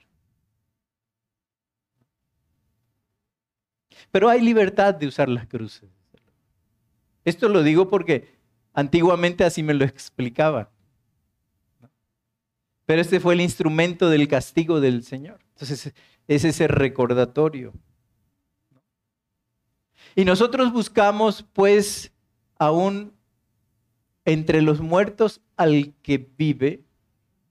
Pero hay libertad de usar las cruces. Esto lo digo porque antiguamente así me lo explicaba. Pero este fue el instrumento del castigo del Señor. Entonces es ese recordatorio. Y nosotros buscamos pues aún entre los muertos al que vive,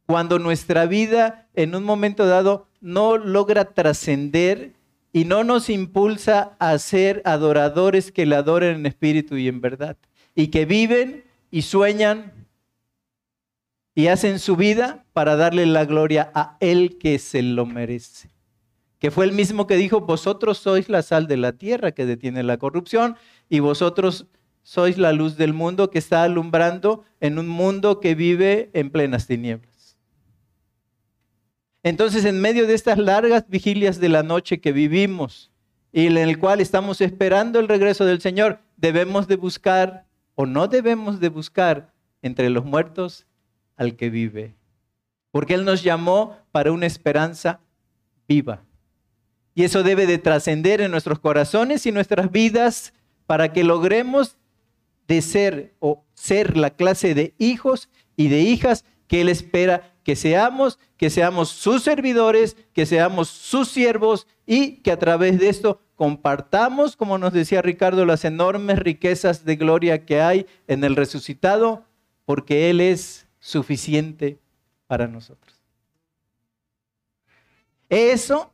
cuando nuestra vida en un momento dado no logra trascender y no nos impulsa a ser adoradores que le adoren en espíritu y en verdad, y que viven y sueñan y hacen su vida para darle la gloria a Él que se lo merece. Que fue el mismo que dijo, vosotros sois la sal de la tierra que detiene la corrupción y vosotros sois la luz del mundo que está alumbrando en un mundo que vive en plenas tinieblas. Entonces, en medio de estas largas vigilias de la noche que vivimos y en el cual estamos esperando el regreso del Señor, debemos de buscar o no debemos de buscar entre los muertos al que vive. Porque Él nos llamó para una esperanza viva. Y eso debe de trascender en nuestros corazones y nuestras vidas para que logremos de ser o ser la clase de hijos y de hijas que Él espera que seamos, que seamos sus servidores, que seamos sus siervos y que a través de esto compartamos, como nos decía Ricardo, las enormes riquezas de gloria que hay en el resucitado, porque Él es suficiente para nosotros. Eso,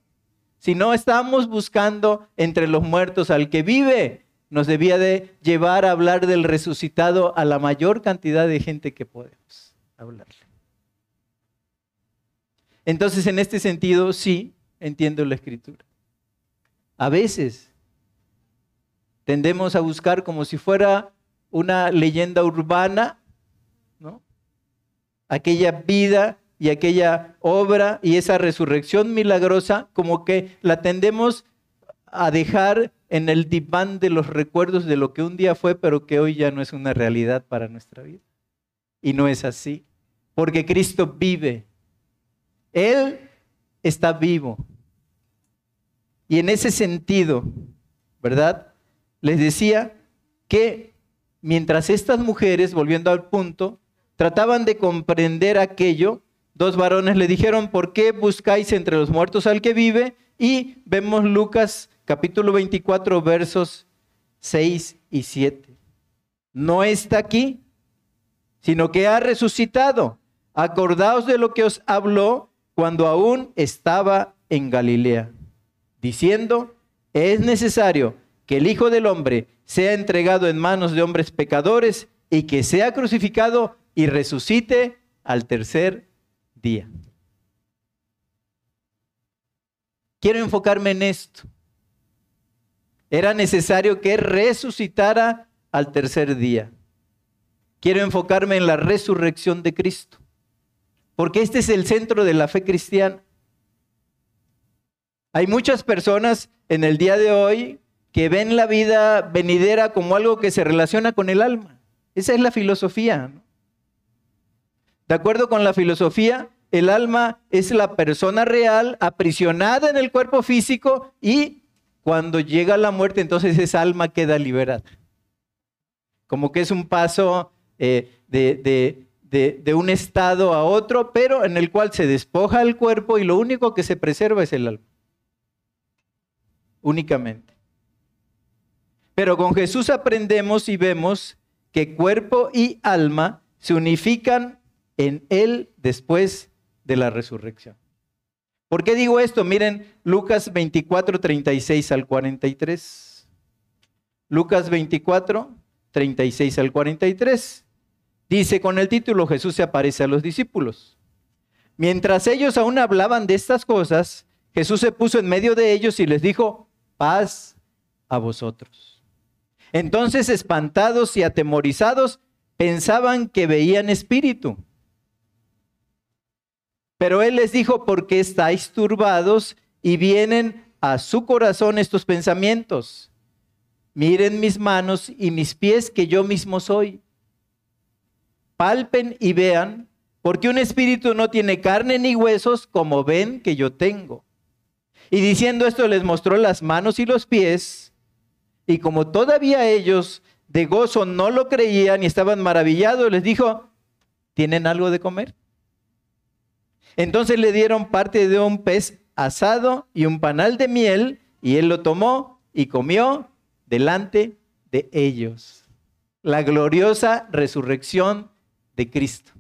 si no estamos buscando entre los muertos al que vive, nos debía de llevar a hablar del resucitado a la mayor cantidad de gente que podemos hablarle. Entonces, en este sentido, sí, entiendo la escritura. A veces tendemos a buscar como si fuera una leyenda urbana, ¿no? Aquella vida y aquella obra y esa resurrección milagrosa, como que la tendemos a dejar en el diván de los recuerdos de lo que un día fue, pero que hoy ya no es una realidad para nuestra vida. Y no es así, porque Cristo vive. Él está vivo. Y en ese sentido, ¿verdad? Les decía que mientras estas mujeres, volviendo al punto, trataban de comprender aquello, dos varones le dijeron, ¿por qué buscáis entre los muertos al que vive? Y vemos Lucas capítulo 24, versos 6 y 7. No está aquí, sino que ha resucitado. Acordaos de lo que os habló cuando aún estaba en Galilea, diciendo, es necesario que el Hijo del Hombre sea entregado en manos de hombres pecadores y que sea crucificado y resucite al tercer día. Quiero enfocarme en esto era necesario que resucitara al tercer día. Quiero enfocarme en la resurrección de Cristo, porque este es el centro de la fe cristiana. Hay muchas personas en el día de hoy que ven la vida venidera como algo que se relaciona con el alma. Esa es la filosofía. De acuerdo con la filosofía, el alma es la persona real aprisionada en el cuerpo físico y cuando llega la muerte, entonces esa alma queda liberada. Como que es un paso eh, de, de, un estado a otro, pero en el cual se despoja el cuerpo y lo único que se preserva es el alma. Únicamente. Pero con Jesús aprendemos y vemos que cuerpo y alma se unifican en Él después de la resurrección. ¿Por qué digo esto? Miren Lucas 24, 36 al 43. Lucas 24, 36 al 43. Dice con el título Jesús se aparece a los discípulos. Mientras ellos aún hablaban de estas cosas, Jesús se puso en medio de ellos y les dijo, paz a vosotros. Entonces, espantados y atemorizados, pensaban que veían espíritu. Pero él les dijo, ¿por qué estáis turbados y vienen a su corazón estos pensamientos? Miren mis manos y mis pies que yo mismo soy. Palpen y vean, porque un espíritu no tiene carne ni huesos como ven que yo tengo. Y diciendo esto les mostró las manos y los pies, y como todavía ellos de gozo no lo creían y estaban maravillados, les dijo, ¿tienen algo de comer? Entonces le dieron parte de un pez asado y un panal de miel, y él lo tomó y comió delante de ellos. La gloriosa resurrección de Cristo.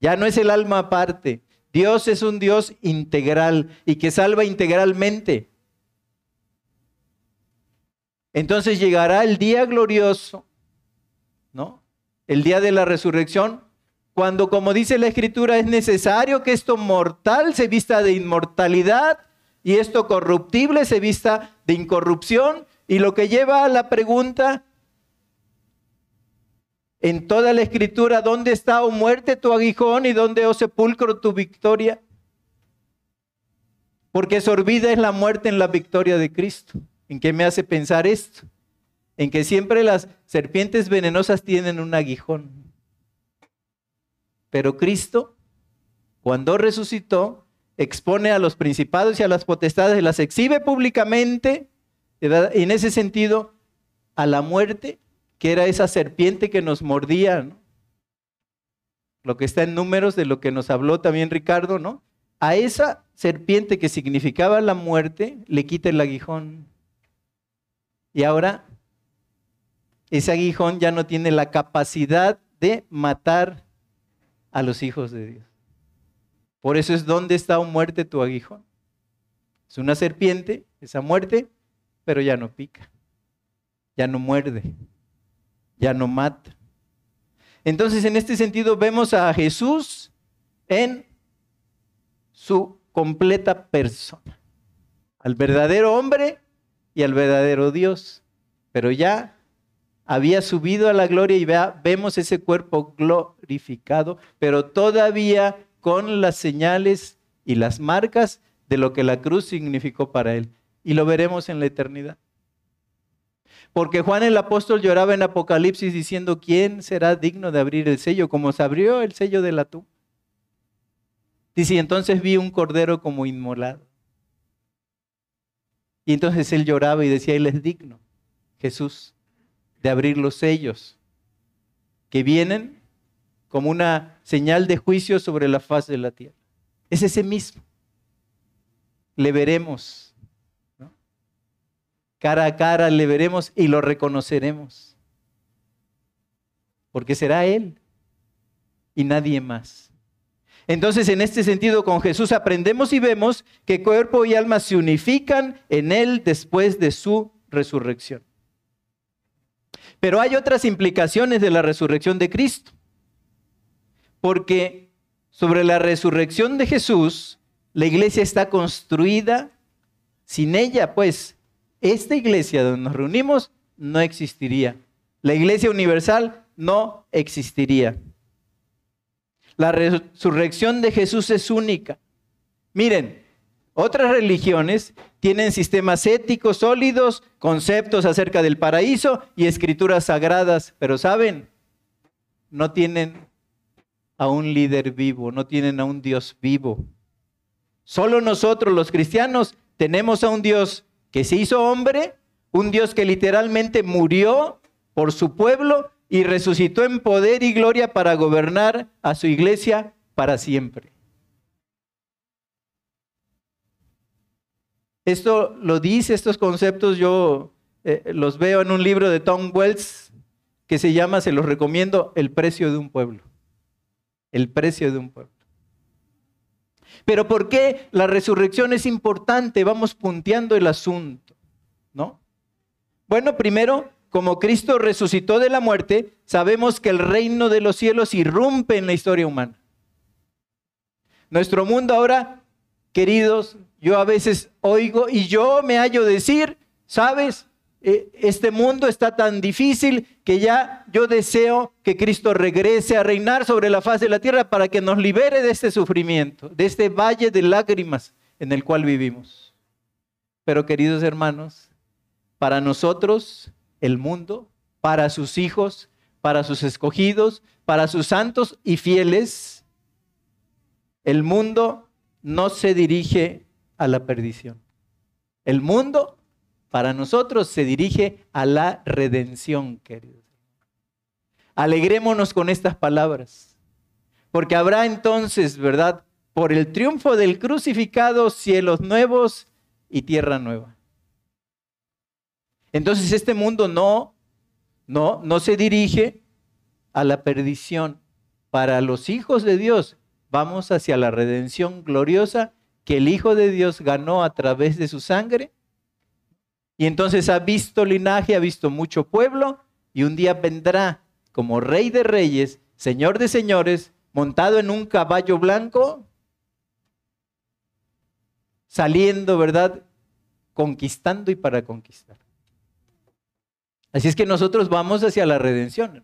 Ya no es el alma aparte. Dios es un Dios integral y que salva integralmente. Entonces llegará el día glorioso, ¿no? El día de la resurrección, cuando, como dice la escritura, es necesario que esto mortal se vista de inmortalidad y esto corruptible se vista de incorrupción. Y lo que lleva a la pregunta en toda la escritura, ¿dónde está, o oh muerte, tu aguijón y dónde, o oh sepulcro, tu victoria? Porque sorbida es la muerte en la victoria de Cristo. ¿En qué me hace pensar esto? En que siempre las serpientes venenosas tienen un aguijón. Pero Cristo, cuando resucitó, expone a los principados y a las potestades, las exhibe públicamente, y en ese sentido, a la muerte, que era esa serpiente que nos mordía, lo que está en números de lo que nos habló también Ricardo, ¿no? A esa serpiente que significaba la muerte, le quita el aguijón. Y ahora, ese aguijón ya no tiene la capacidad de matar a los hijos de Dios. Por eso es donde está muerte tu aguijón. Es una serpiente, esa muerte, pero ya no pica, ya no muerde, ya no mata. Entonces, en este sentido, vemos a Jesús en su completa persona, al verdadero hombre y al verdadero Dios. Pero ya había subido a la gloria y vea, vemos ese cuerpo pero todavía con las señales y las marcas de lo que la cruz significó para él. Y lo veremos en la eternidad. Porque Juan el apóstol lloraba en Apocalipsis diciendo, ¿quién será digno de abrir el sello? Como se abrió el sello de la tumba. Dice, entonces vi un cordero como inmolado. Y entonces él lloraba y decía, Él es digno, Jesús, de abrir los sellos que vienen como una señal de juicio sobre la faz de la tierra. Es ese mismo. Le veremos. Cara a cara le veremos y lo reconoceremos. Porque será Él y nadie más. Entonces, en este sentido, con Jesús aprendemos y vemos que cuerpo y alma se unifican en Él después de su resurrección. Pero hay otras implicaciones de la resurrección de Cristo. Porque sobre la resurrección de Jesús, la iglesia está construida. Sin ella, pues, esta iglesia donde nos reunimos no existiría. La iglesia universal no existiría. La resurrección de Jesús es única. Miren, otras religiones tienen sistemas éticos sólidos, conceptos acerca del paraíso y escrituras sagradas, pero saben, no tienen a un líder vivo, no tienen a un Dios vivo. Solo nosotros los cristianos tenemos a un Dios que se hizo hombre, un Dios que literalmente murió por su pueblo y resucitó en poder y gloria para gobernar a su iglesia para siempre. Esto lo dice, estos conceptos yo eh, los veo en un libro de Tom Wells que se llama, se los recomiendo, El precio de un pueblo. El precio de un pueblo. Pero ¿por qué la resurrección es importante? Vamos punteando el asunto, ¿no? Bueno, primero, como Cristo resucitó de la muerte, sabemos que el reino de los cielos irrumpe en la historia humana. Nuestro mundo ahora, queridos, yo a veces oigo y yo me hallo decir, ¿sabes? Eh, este mundo está tan difícil que ya yo deseo que Cristo regrese a reinar sobre la faz de la tierra para que nos libere de este sufrimiento, de este valle de lágrimas en el cual vivimos. Pero queridos hermanos, para nosotros el mundo, para sus hijos, para sus escogidos, para sus santos y fieles. El mundo no se dirige a la perdición. El mundo para nosotros se dirige a la redención, queridos. Alegrémonos con estas palabras, porque habrá entonces, ¿verdad? Por el triunfo del crucificado, cielos nuevos y tierra nueva. Entonces este mundo no, no, no se dirige a la perdición. Para los hijos de Dios vamos hacia la redención gloriosa que el Hijo de Dios ganó a través de su sangre. Y entonces ha visto linaje, ha visto mucho pueblo y un día vendrá como rey de reyes, señor de señores, montado en un caballo blanco, saliendo, ¿verdad? Conquistando y para conquistar. Así es que nosotros vamos hacia la redención.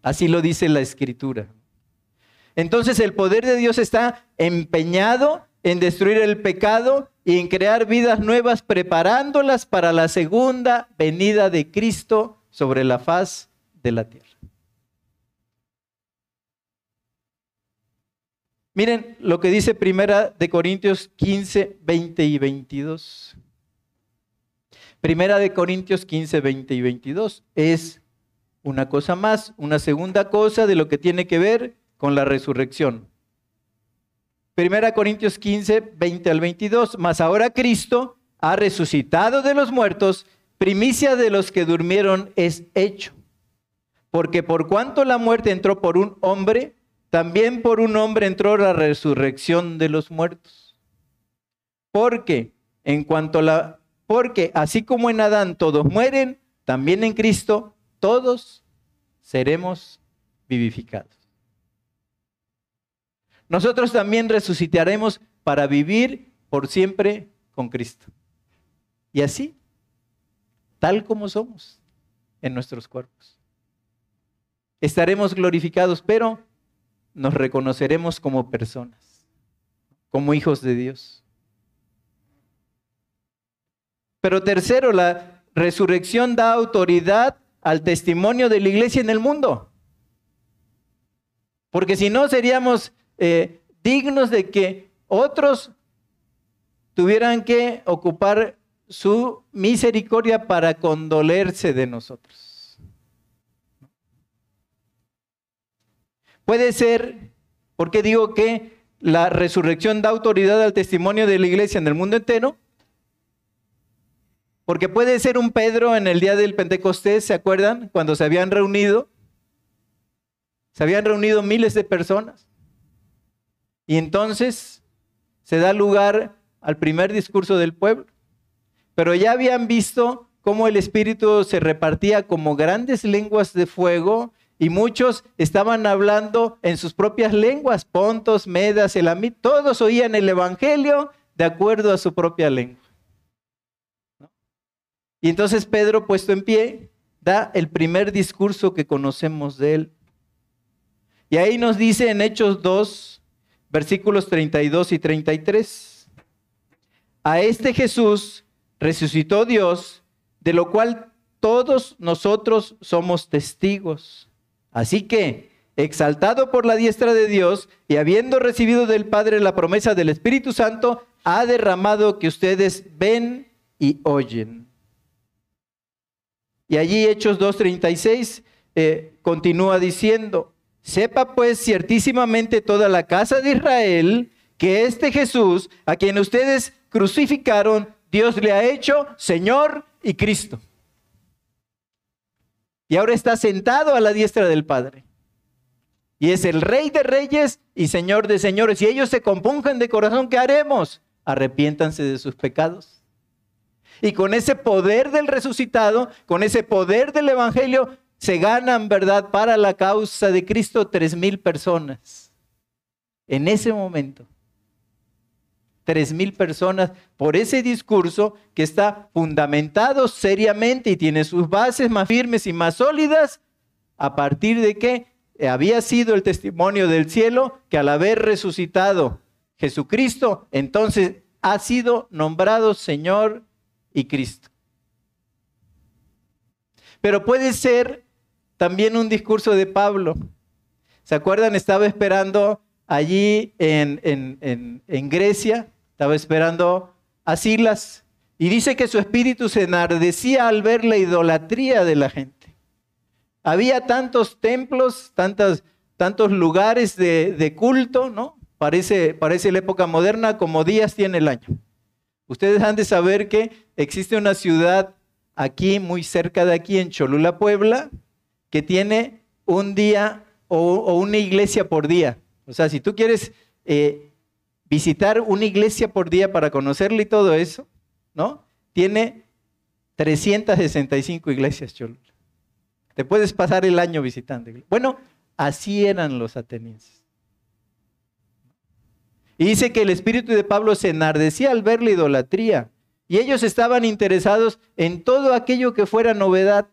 Así lo dice la escritura. Entonces el poder de Dios está empeñado en destruir el pecado y en crear vidas nuevas, preparándolas para la segunda venida de Cristo sobre la faz de la tierra. Miren lo que dice Primera de Corintios 15, 20 y 22. Primera de Corintios 15, 20 y 22 es una cosa más, una segunda cosa de lo que tiene que ver con la resurrección. Primera Corintios 15, 20 al 22, mas ahora Cristo ha resucitado de los muertos, primicia de los que durmieron es hecho. porque por cuanto la muerte entró por un hombre, también por un hombre entró la resurrección de los muertos. Porque en cuanto la porque así como en Adán todos mueren, también en Cristo todos seremos vivificados. Nosotros también resucitaremos para vivir por siempre con Cristo. Y así, tal como somos en nuestros cuerpos. Estaremos glorificados, pero nos reconoceremos como personas, como hijos de Dios. Pero tercero, la resurrección da autoridad al testimonio de la iglesia en el mundo. Porque si no, seríamos eh, dignos de que otros tuvieran que ocupar su misericordia para condolerse de nosotros. Puede ser, porque digo que la resurrección da autoridad al testimonio de la iglesia en el mundo entero, porque puede ser un Pedro en el día del Pentecostés, ¿se acuerdan? Cuando se habían reunido. Se habían reunido miles de personas. Y entonces se da lugar al primer discurso del pueblo. Pero ya habían visto cómo el Espíritu se repartía como grandes lenguas de fuego y muchos estaban hablando en sus propias lenguas, pontos, medas, elamit, todos oían el Evangelio de acuerdo a su propia lengua. Y entonces Pedro, puesto en pie, da el primer discurso que conocemos de él. Y ahí nos dice en Hechos 2, versículos 32 y 33, a este Jesús resucitó Dios, de lo cual todos nosotros somos testigos. Así que, exaltado por la diestra de Dios y habiendo recibido del Padre la promesa del Espíritu Santo, ha derramado que ustedes ven y oyen. Y allí Hechos 2.36 eh, continúa diciendo, sepa pues ciertísimamente toda la casa de Israel que este Jesús, a quien ustedes crucificaron, Dios le ha hecho Señor y Cristo. Y ahora está sentado a la diestra del Padre. Y es el Rey de Reyes y Señor de Señores. Y ellos se compunjan de corazón, ¿qué haremos? Arrepiéntanse de sus pecados y con ese poder del resucitado, con ese poder del Evangelio, se ganan, ¿verdad?, para la causa de Cristo tres mil personas. En ese momento. Tres mil personas por ese discurso que está fundamentado seriamente y tiene sus bases más firmes y más sólidas, a partir de que había sido el testimonio del cielo que al haber resucitado Jesucristo, entonces ha sido nombrado Señor y Cristo. Pero puede ser también un discurso de Pablo. ¿Se acuerdan? Estaba esperando allí en, Grecia, estaba esperando a Silas y dice que su espíritu se enardecía al ver la idolatría de la gente. Había tantos templos, tantos, lugares de, de culto, ¿no? Parece, parece la época moderna como días tiene el año. Ustedes han de saber que existe una ciudad aquí, muy cerca de aquí, en Cholula, Puebla, que tiene un día o, una iglesia por día. O sea, si tú quieres eh, visitar una iglesia por día para conocerla y todo eso, ¿no? Tiene 365 iglesias Cholula. Te puedes pasar el año visitando. Bueno, así eran los atenienses. Y dice que el espíritu de Pablo se enardecía al ver la idolatría. Y ellos estaban interesados en todo aquello que fuera novedad.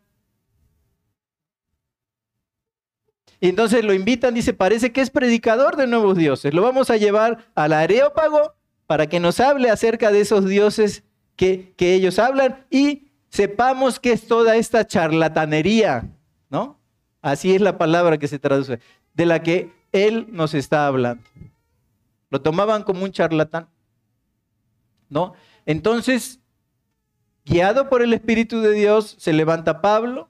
Y entonces lo invitan, dice, parece que es predicador de nuevos dioses. Lo vamos a llevar al Areópago para que nos hable acerca de esos dioses que, que ellos hablan y sepamos que es toda esta charlatanería, ¿no? Así es la palabra que se traduce, de la que él nos está hablando. Lo tomaban como un charlatán. ¿No? Entonces, guiado por el Espíritu de Dios, se levanta Pablo,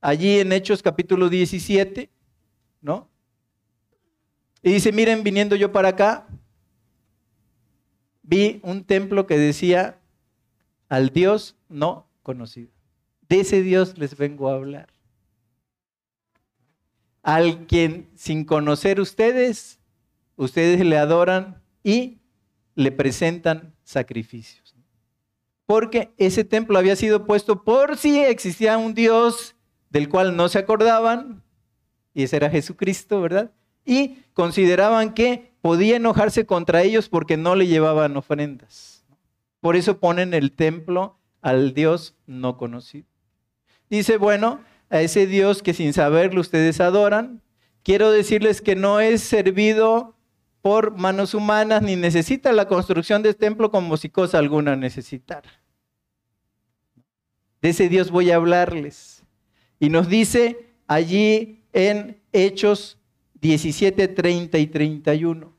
allí en Hechos capítulo 17, ¿no? Y dice, miren, viniendo yo para acá, vi un templo que decía al Dios no conocido. De ese Dios les vengo a hablar. al quien sin conocer ustedes, ustedes le adoran y le presentan sacrificios. Porque ese templo había sido puesto por si existía un Dios del cual no se acordaban, y ese era Jesucristo, ¿verdad? Y consideraban que podía enojarse contra ellos porque no le llevaban ofrendas. Por eso ponen el templo al Dios no conocido. Dice, bueno, a ese Dios que sin saberlo ustedes adoran, quiero decirles que no es servido por manos humanas ni necesita la construcción del templo como si cosa alguna necesitara. De ese Dios voy a hablarles. Y nos dice allí en Hechos 17, 30 y 31,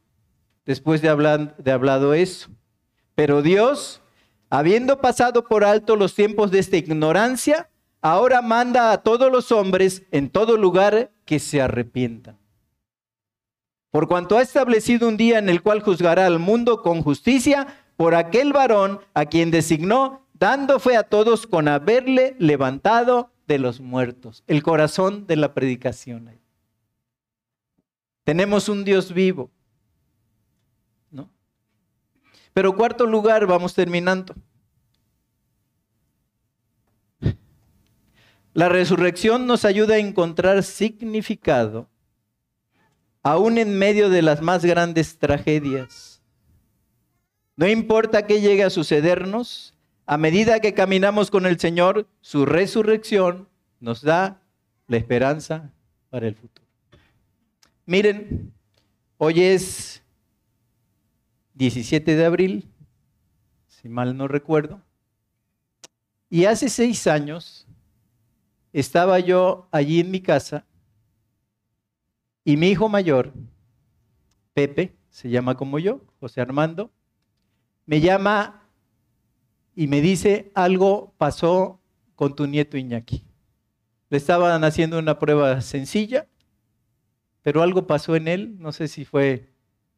después de, hablar, de hablado eso. Pero Dios, habiendo pasado por alto los tiempos de esta ignorancia, ahora manda a todos los hombres en todo lugar que se arrepientan. Por cuanto ha establecido un día en el cual juzgará al mundo con justicia por aquel varón a quien designó, dando fe a todos con haberle levantado de los muertos. El corazón de la predicación. Tenemos un Dios vivo. ¿no? Pero cuarto lugar, vamos terminando. La resurrección nos ayuda a encontrar significado aún en medio de las más grandes tragedias. No importa qué llegue a sucedernos, a medida que caminamos con el Señor, su resurrección nos da la esperanza para el futuro. Miren, hoy es 17 de abril, si mal no recuerdo, y hace seis años estaba yo allí en mi casa y mi hijo mayor, Pepe, se llama como yo, José Armando, me llama y me dice, algo pasó con tu nieto Iñaki. Le estaban haciendo una prueba sencilla, pero algo pasó en él, no sé si fue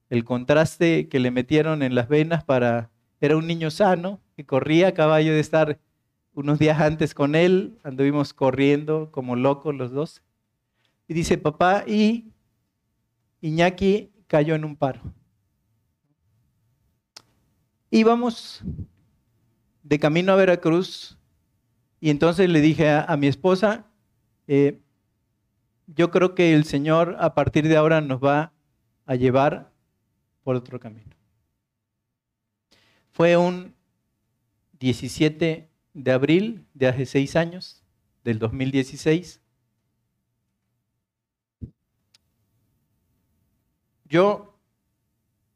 el contraste que le metieron en las venas para... Era un niño sano, que corría a caballo de estar unos días antes con él, anduvimos corriendo como locos los dos. Y dice, papá, y Iñaki cayó en un paro. Íbamos de camino a Veracruz y entonces le dije a, mi esposa, eh, yo creo que el Señor a partir de ahora nos va a llevar por otro camino. Fue un 17 de abril de hace seis años, del 2016. Yo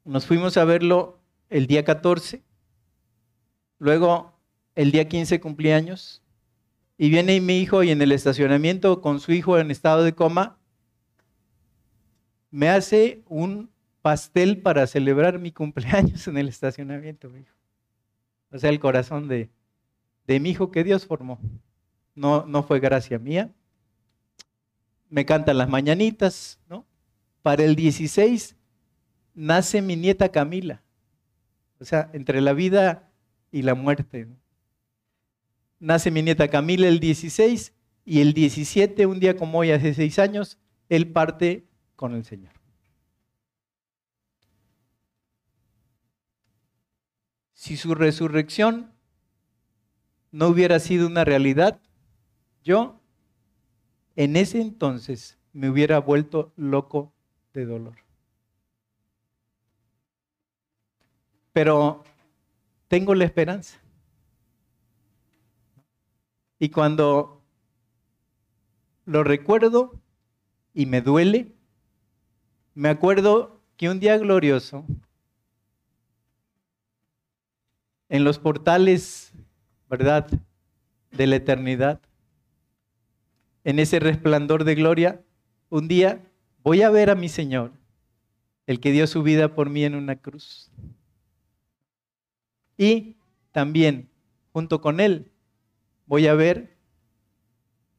nos fuimos a verlo el día 14, luego el día 15 cumplí años, y viene mi hijo y en el estacionamiento con su hijo en estado de coma, me hace un pastel para celebrar mi cumpleaños en el estacionamiento, mi hijo. O sea, el corazón de, de mi hijo que Dios formó. No, no fue gracia mía. Me cantan las mañanitas, ¿no? Para el 16 nace mi nieta Camila. O sea, entre la vida y la muerte. Nace mi nieta Camila el 16 y el 17, un día como hoy, hace seis años, él parte con el Señor. Si su resurrección no hubiera sido una realidad, yo en ese entonces me hubiera vuelto loco de dolor. Pero tengo la esperanza. Y cuando lo recuerdo y me duele, me acuerdo que un día glorioso, en los portales ¿verdad? De la eternidad. En ese resplandor de gloria, un día voy a ver a mi Señor, el que dio su vida por mí en una cruz. Y también, junto con Él, voy a ver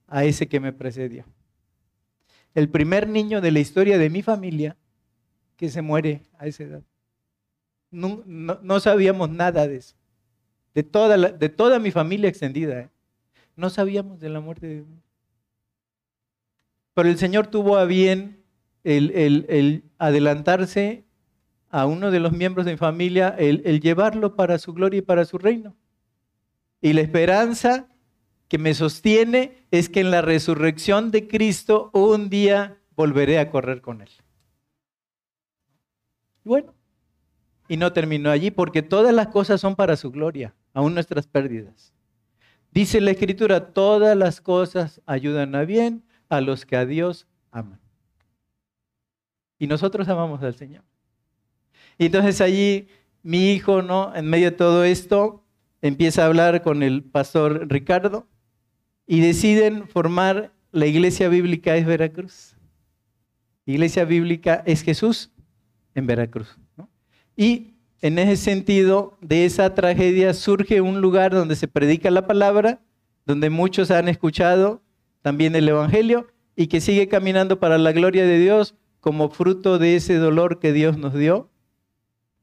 a ese que me precedió. El primer niño de la historia de mi familia que se muere a esa edad. No, sabíamos nada de eso de toda, de toda mi familia extendida. ¿eh? No sabíamos de la muerte de Pero el Señor tuvo a bien el, adelantarse a uno de los miembros de mi familia, el llevarlo para su gloria y para su reino. Y la esperanza que me sostiene es que en la resurrección de Cristo un día volveré a correr con Él. Bueno, y no terminó allí porque todas las cosas son para su gloria, aún nuestras pérdidas. Dice la Escritura, todas las cosas ayudan a bien a los que a Dios aman. Y nosotros amamos al Señor. Y entonces allí mi hijo, ¿no? En medio de todo esto, empieza a hablar con el pastor Ricardo y deciden formar la iglesia bíblica es Veracruz. Iglesia bíblica es Jesús en Veracruz. Y en ese sentido, de esa tragedia surge un lugar donde se predica la palabra, donde muchos han escuchado también el Evangelio y que sigue caminando para la gloria de Dios como fruto de ese dolor que Dios nos dio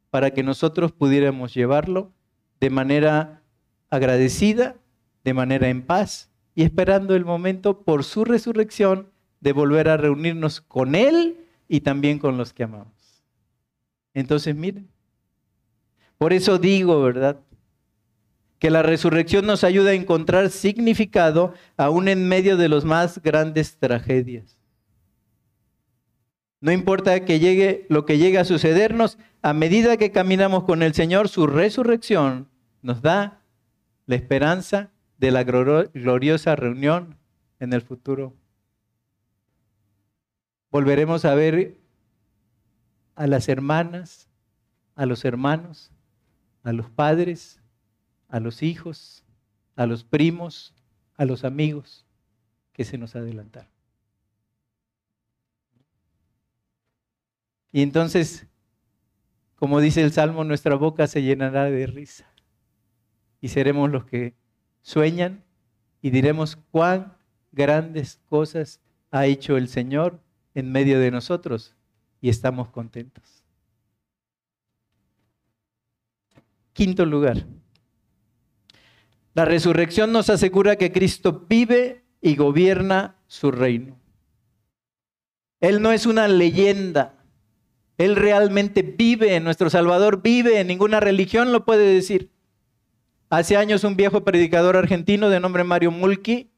para que nosotros pudiéramos llevarlo de manera agradecida, de manera en paz y esperando el momento por su resurrección de volver a reunirnos con Él y también con los que amamos. Entonces, miren, por eso digo, ¿verdad? Que la resurrección nos ayuda a encontrar significado aún en medio de las más grandes tragedias. No importa que llegue lo que llegue a sucedernos, a medida que caminamos con el Señor, su resurrección nos da la esperanza de la gloriosa reunión en el futuro. Volveremos a ver a las hermanas, a los hermanos, a los padres, a los hijos, a los primos, a los amigos que se nos adelantaron. Y entonces, como dice el Salmo, nuestra boca se llenará de risa. Y seremos los que sueñan y diremos cuán grandes cosas ha hecho el Señor en medio de nosotros y estamos contentos. Quinto lugar, la resurrección nos asegura que Cristo vive y gobierna su reino. Él no es una leyenda, él realmente vive, nuestro Salvador vive, ninguna religión lo puede decir. Hace años un viejo predicador argentino de nombre Mario Mulki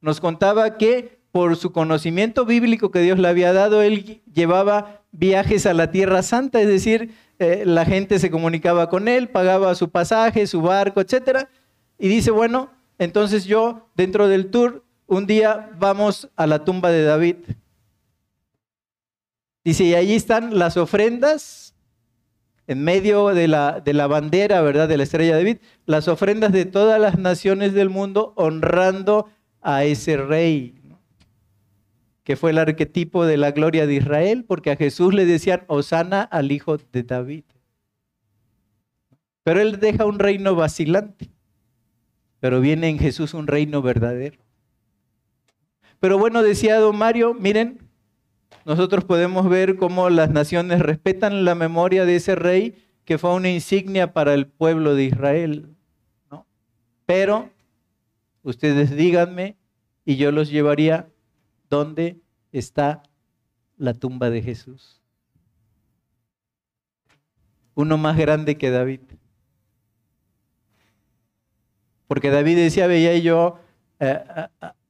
nos contaba que por su conocimiento bíblico que Dios le había dado, él llevaba viajes a la Tierra Santa, es decir, eh, la gente se comunicaba con él, pagaba su pasaje, su barco, etc. Y dice, bueno, entonces yo dentro del tour, un día vamos a la tumba de David. Dice, y allí están las ofrendas en medio de la, de la bandera, ¿verdad? De la estrella de David, las ofrendas de todas las naciones del mundo honrando a ese rey, que fue el arquetipo de la gloria de Israel, porque a Jesús le decían, Osana al hijo de David. Pero él deja un reino vacilante, pero viene en Jesús un reino verdadero. Pero bueno, decía don Mario, miren, nosotros podemos ver cómo las naciones respetan la memoria de ese rey que fue una insignia para el pueblo de Israel. ¿no? Pero ustedes díganme y yo los llevaría donde está la tumba de Jesús. Uno más grande que David. Porque David decía, veía yo eh,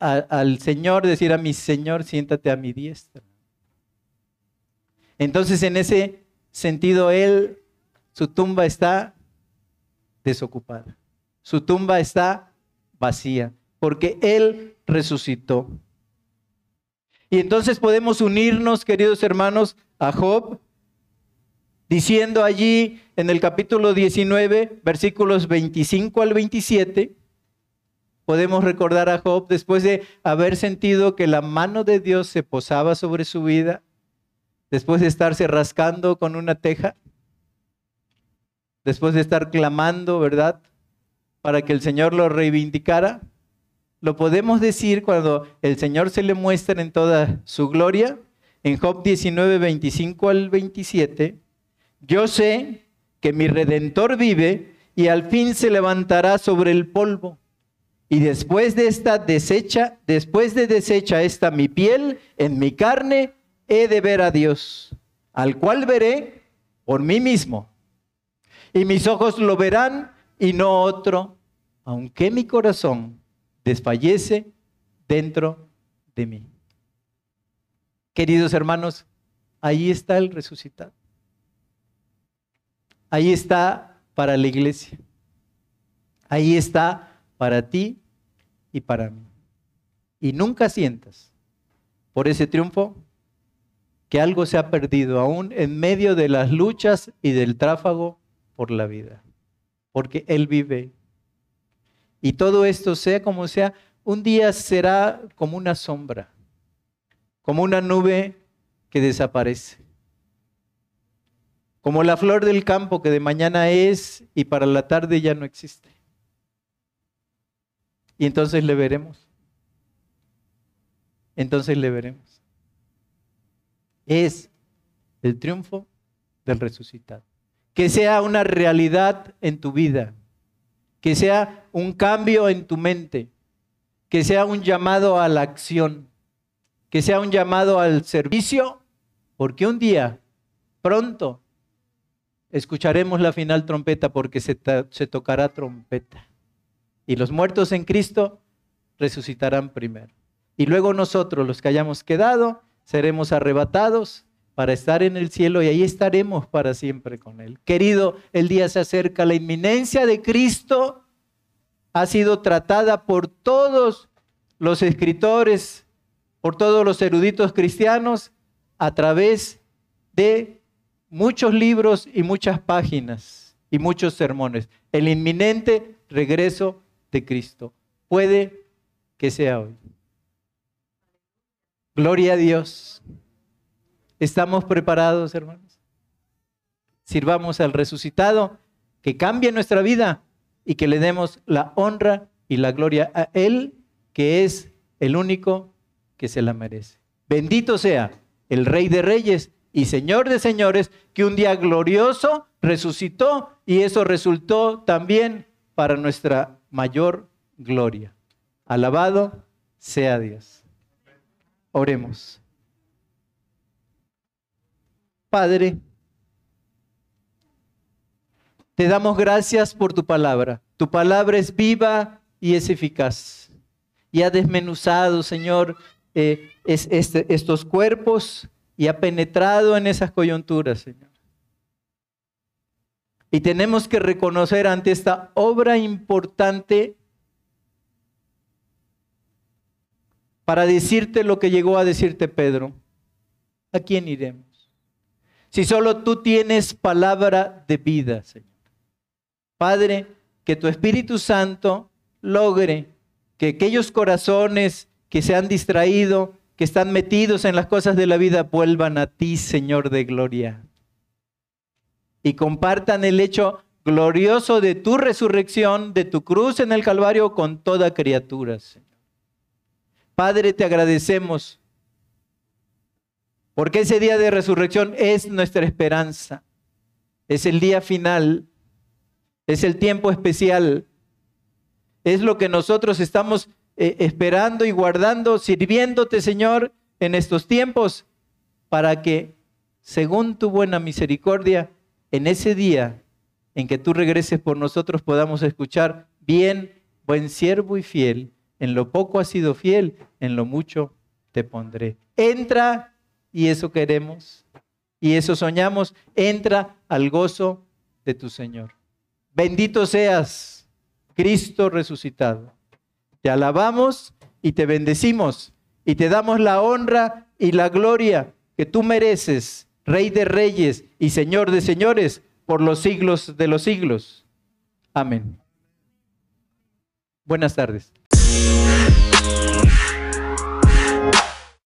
al Señor decir a mi Señor, siéntate a mi diestra. Entonces, en ese sentido, él, su tumba está desocupada. Su tumba está vacía, porque él resucitó. Y entonces podemos unirnos, queridos hermanos, a Job, diciendo allí en el capítulo 19, versículos 25 al 27, podemos recordar a Job después de haber sentido que la mano de Dios se posaba sobre su vida, después de estarse rascando con una teja, después de estar clamando, ¿verdad? Para que el Señor lo reivindicara, lo podemos decir cuando el Señor se le muestra en toda su gloria, en Job 19, 25 al 27, yo sé que mi redentor vive y al fin se levantará sobre el polvo. Y después de esta deshecha, después de deshecha esta mi piel, en mi carne, he de ver a Dios, al cual veré por mí mismo. Y mis ojos lo verán y no otro, aunque mi corazón desfallece dentro de mí. Queridos hermanos, ahí está el resucitado. Ahí está para la iglesia. Ahí está para ti y para mí. Y nunca sientas por ese triunfo que algo se ha perdido aún en medio de las luchas y del tráfago por la vida. Porque Él vive. Y todo esto, sea como sea, un día será como una sombra, como una nube que desaparece. Como la flor del campo que de mañana es y para la tarde ya no existe. Y entonces le veremos. Entonces le veremos. Es el triunfo del resucitado. Que sea una realidad en tu vida. Que sea un cambio en tu mente. Que sea un llamado a la acción. Que sea un llamado al servicio. Porque un día, pronto, escucharemos la final trompeta porque se, tocará trompeta. Y los muertos en Cristo resucitarán primero. Y luego nosotros, los que hayamos quedado, seremos arrebatados para estar en el cielo y ahí estaremos para siempre con Él. Querido, el día se acerca, la inminencia de Cristo ha sido tratada por todos los escritores, por todos los eruditos cristianos, a través de muchos libros y muchas páginas y muchos sermones. El inminente regreso de Cristo. Puede que sea hoy. Gloria a Dios. ¿Estamos preparados, hermanos? Sirvamos al resucitado que cambie nuestra vida y que le demos la honra y la gloria a Él, que es el único que se la merece. Bendito sea el Rey de Reyes y Señor de señores, que un día glorioso resucitó y eso resultó también para nuestra mayor gloria. Alabado sea Dios. Oremos. Padre, te damos gracias por tu palabra. Tu palabra es viva y es eficaz. Y ha desmenuzado, Señor, eh, este, estos cuerpos y ha penetrado en esas coyunturas, Señor. Y tenemos que reconocer ante esta obra importante para decirte lo que llegó a decirte Pedro. ¿A quién iremos? Si solo tú tienes palabra de vida, Señor. Padre, que tu Espíritu Santo logre que aquellos corazones que se han distraído, que están metidos en las cosas de la vida vuelvan a ti, Señor de gloria. Y compartan el hecho glorioso de tu resurrección, de tu cruz en el Calvario con toda criatura, Señor. Padre, te agradecemos porque ese día de resurrección es nuestra esperanza. Es el día final. Es el tiempo especial. Es lo que nosotros estamos eh, esperando y guardando, sirviéndote, Señor, en estos tiempos, para que, según tu buena misericordia, en ese día en que tú regreses por nosotros podamos escuchar, bien, buen siervo y fiel, en lo poco has sido fiel, en lo mucho te pondré. Entra, y eso queremos, y eso soñamos, entra al gozo de tu Señor. Bendito seas, Cristo resucitado. Te alabamos y te bendecimos y te damos la honra y la gloria que tú mereces, Rey de Reyes y Señor de Señores, por los siglos de los siglos. Amén. Buenas tardes. Yeah.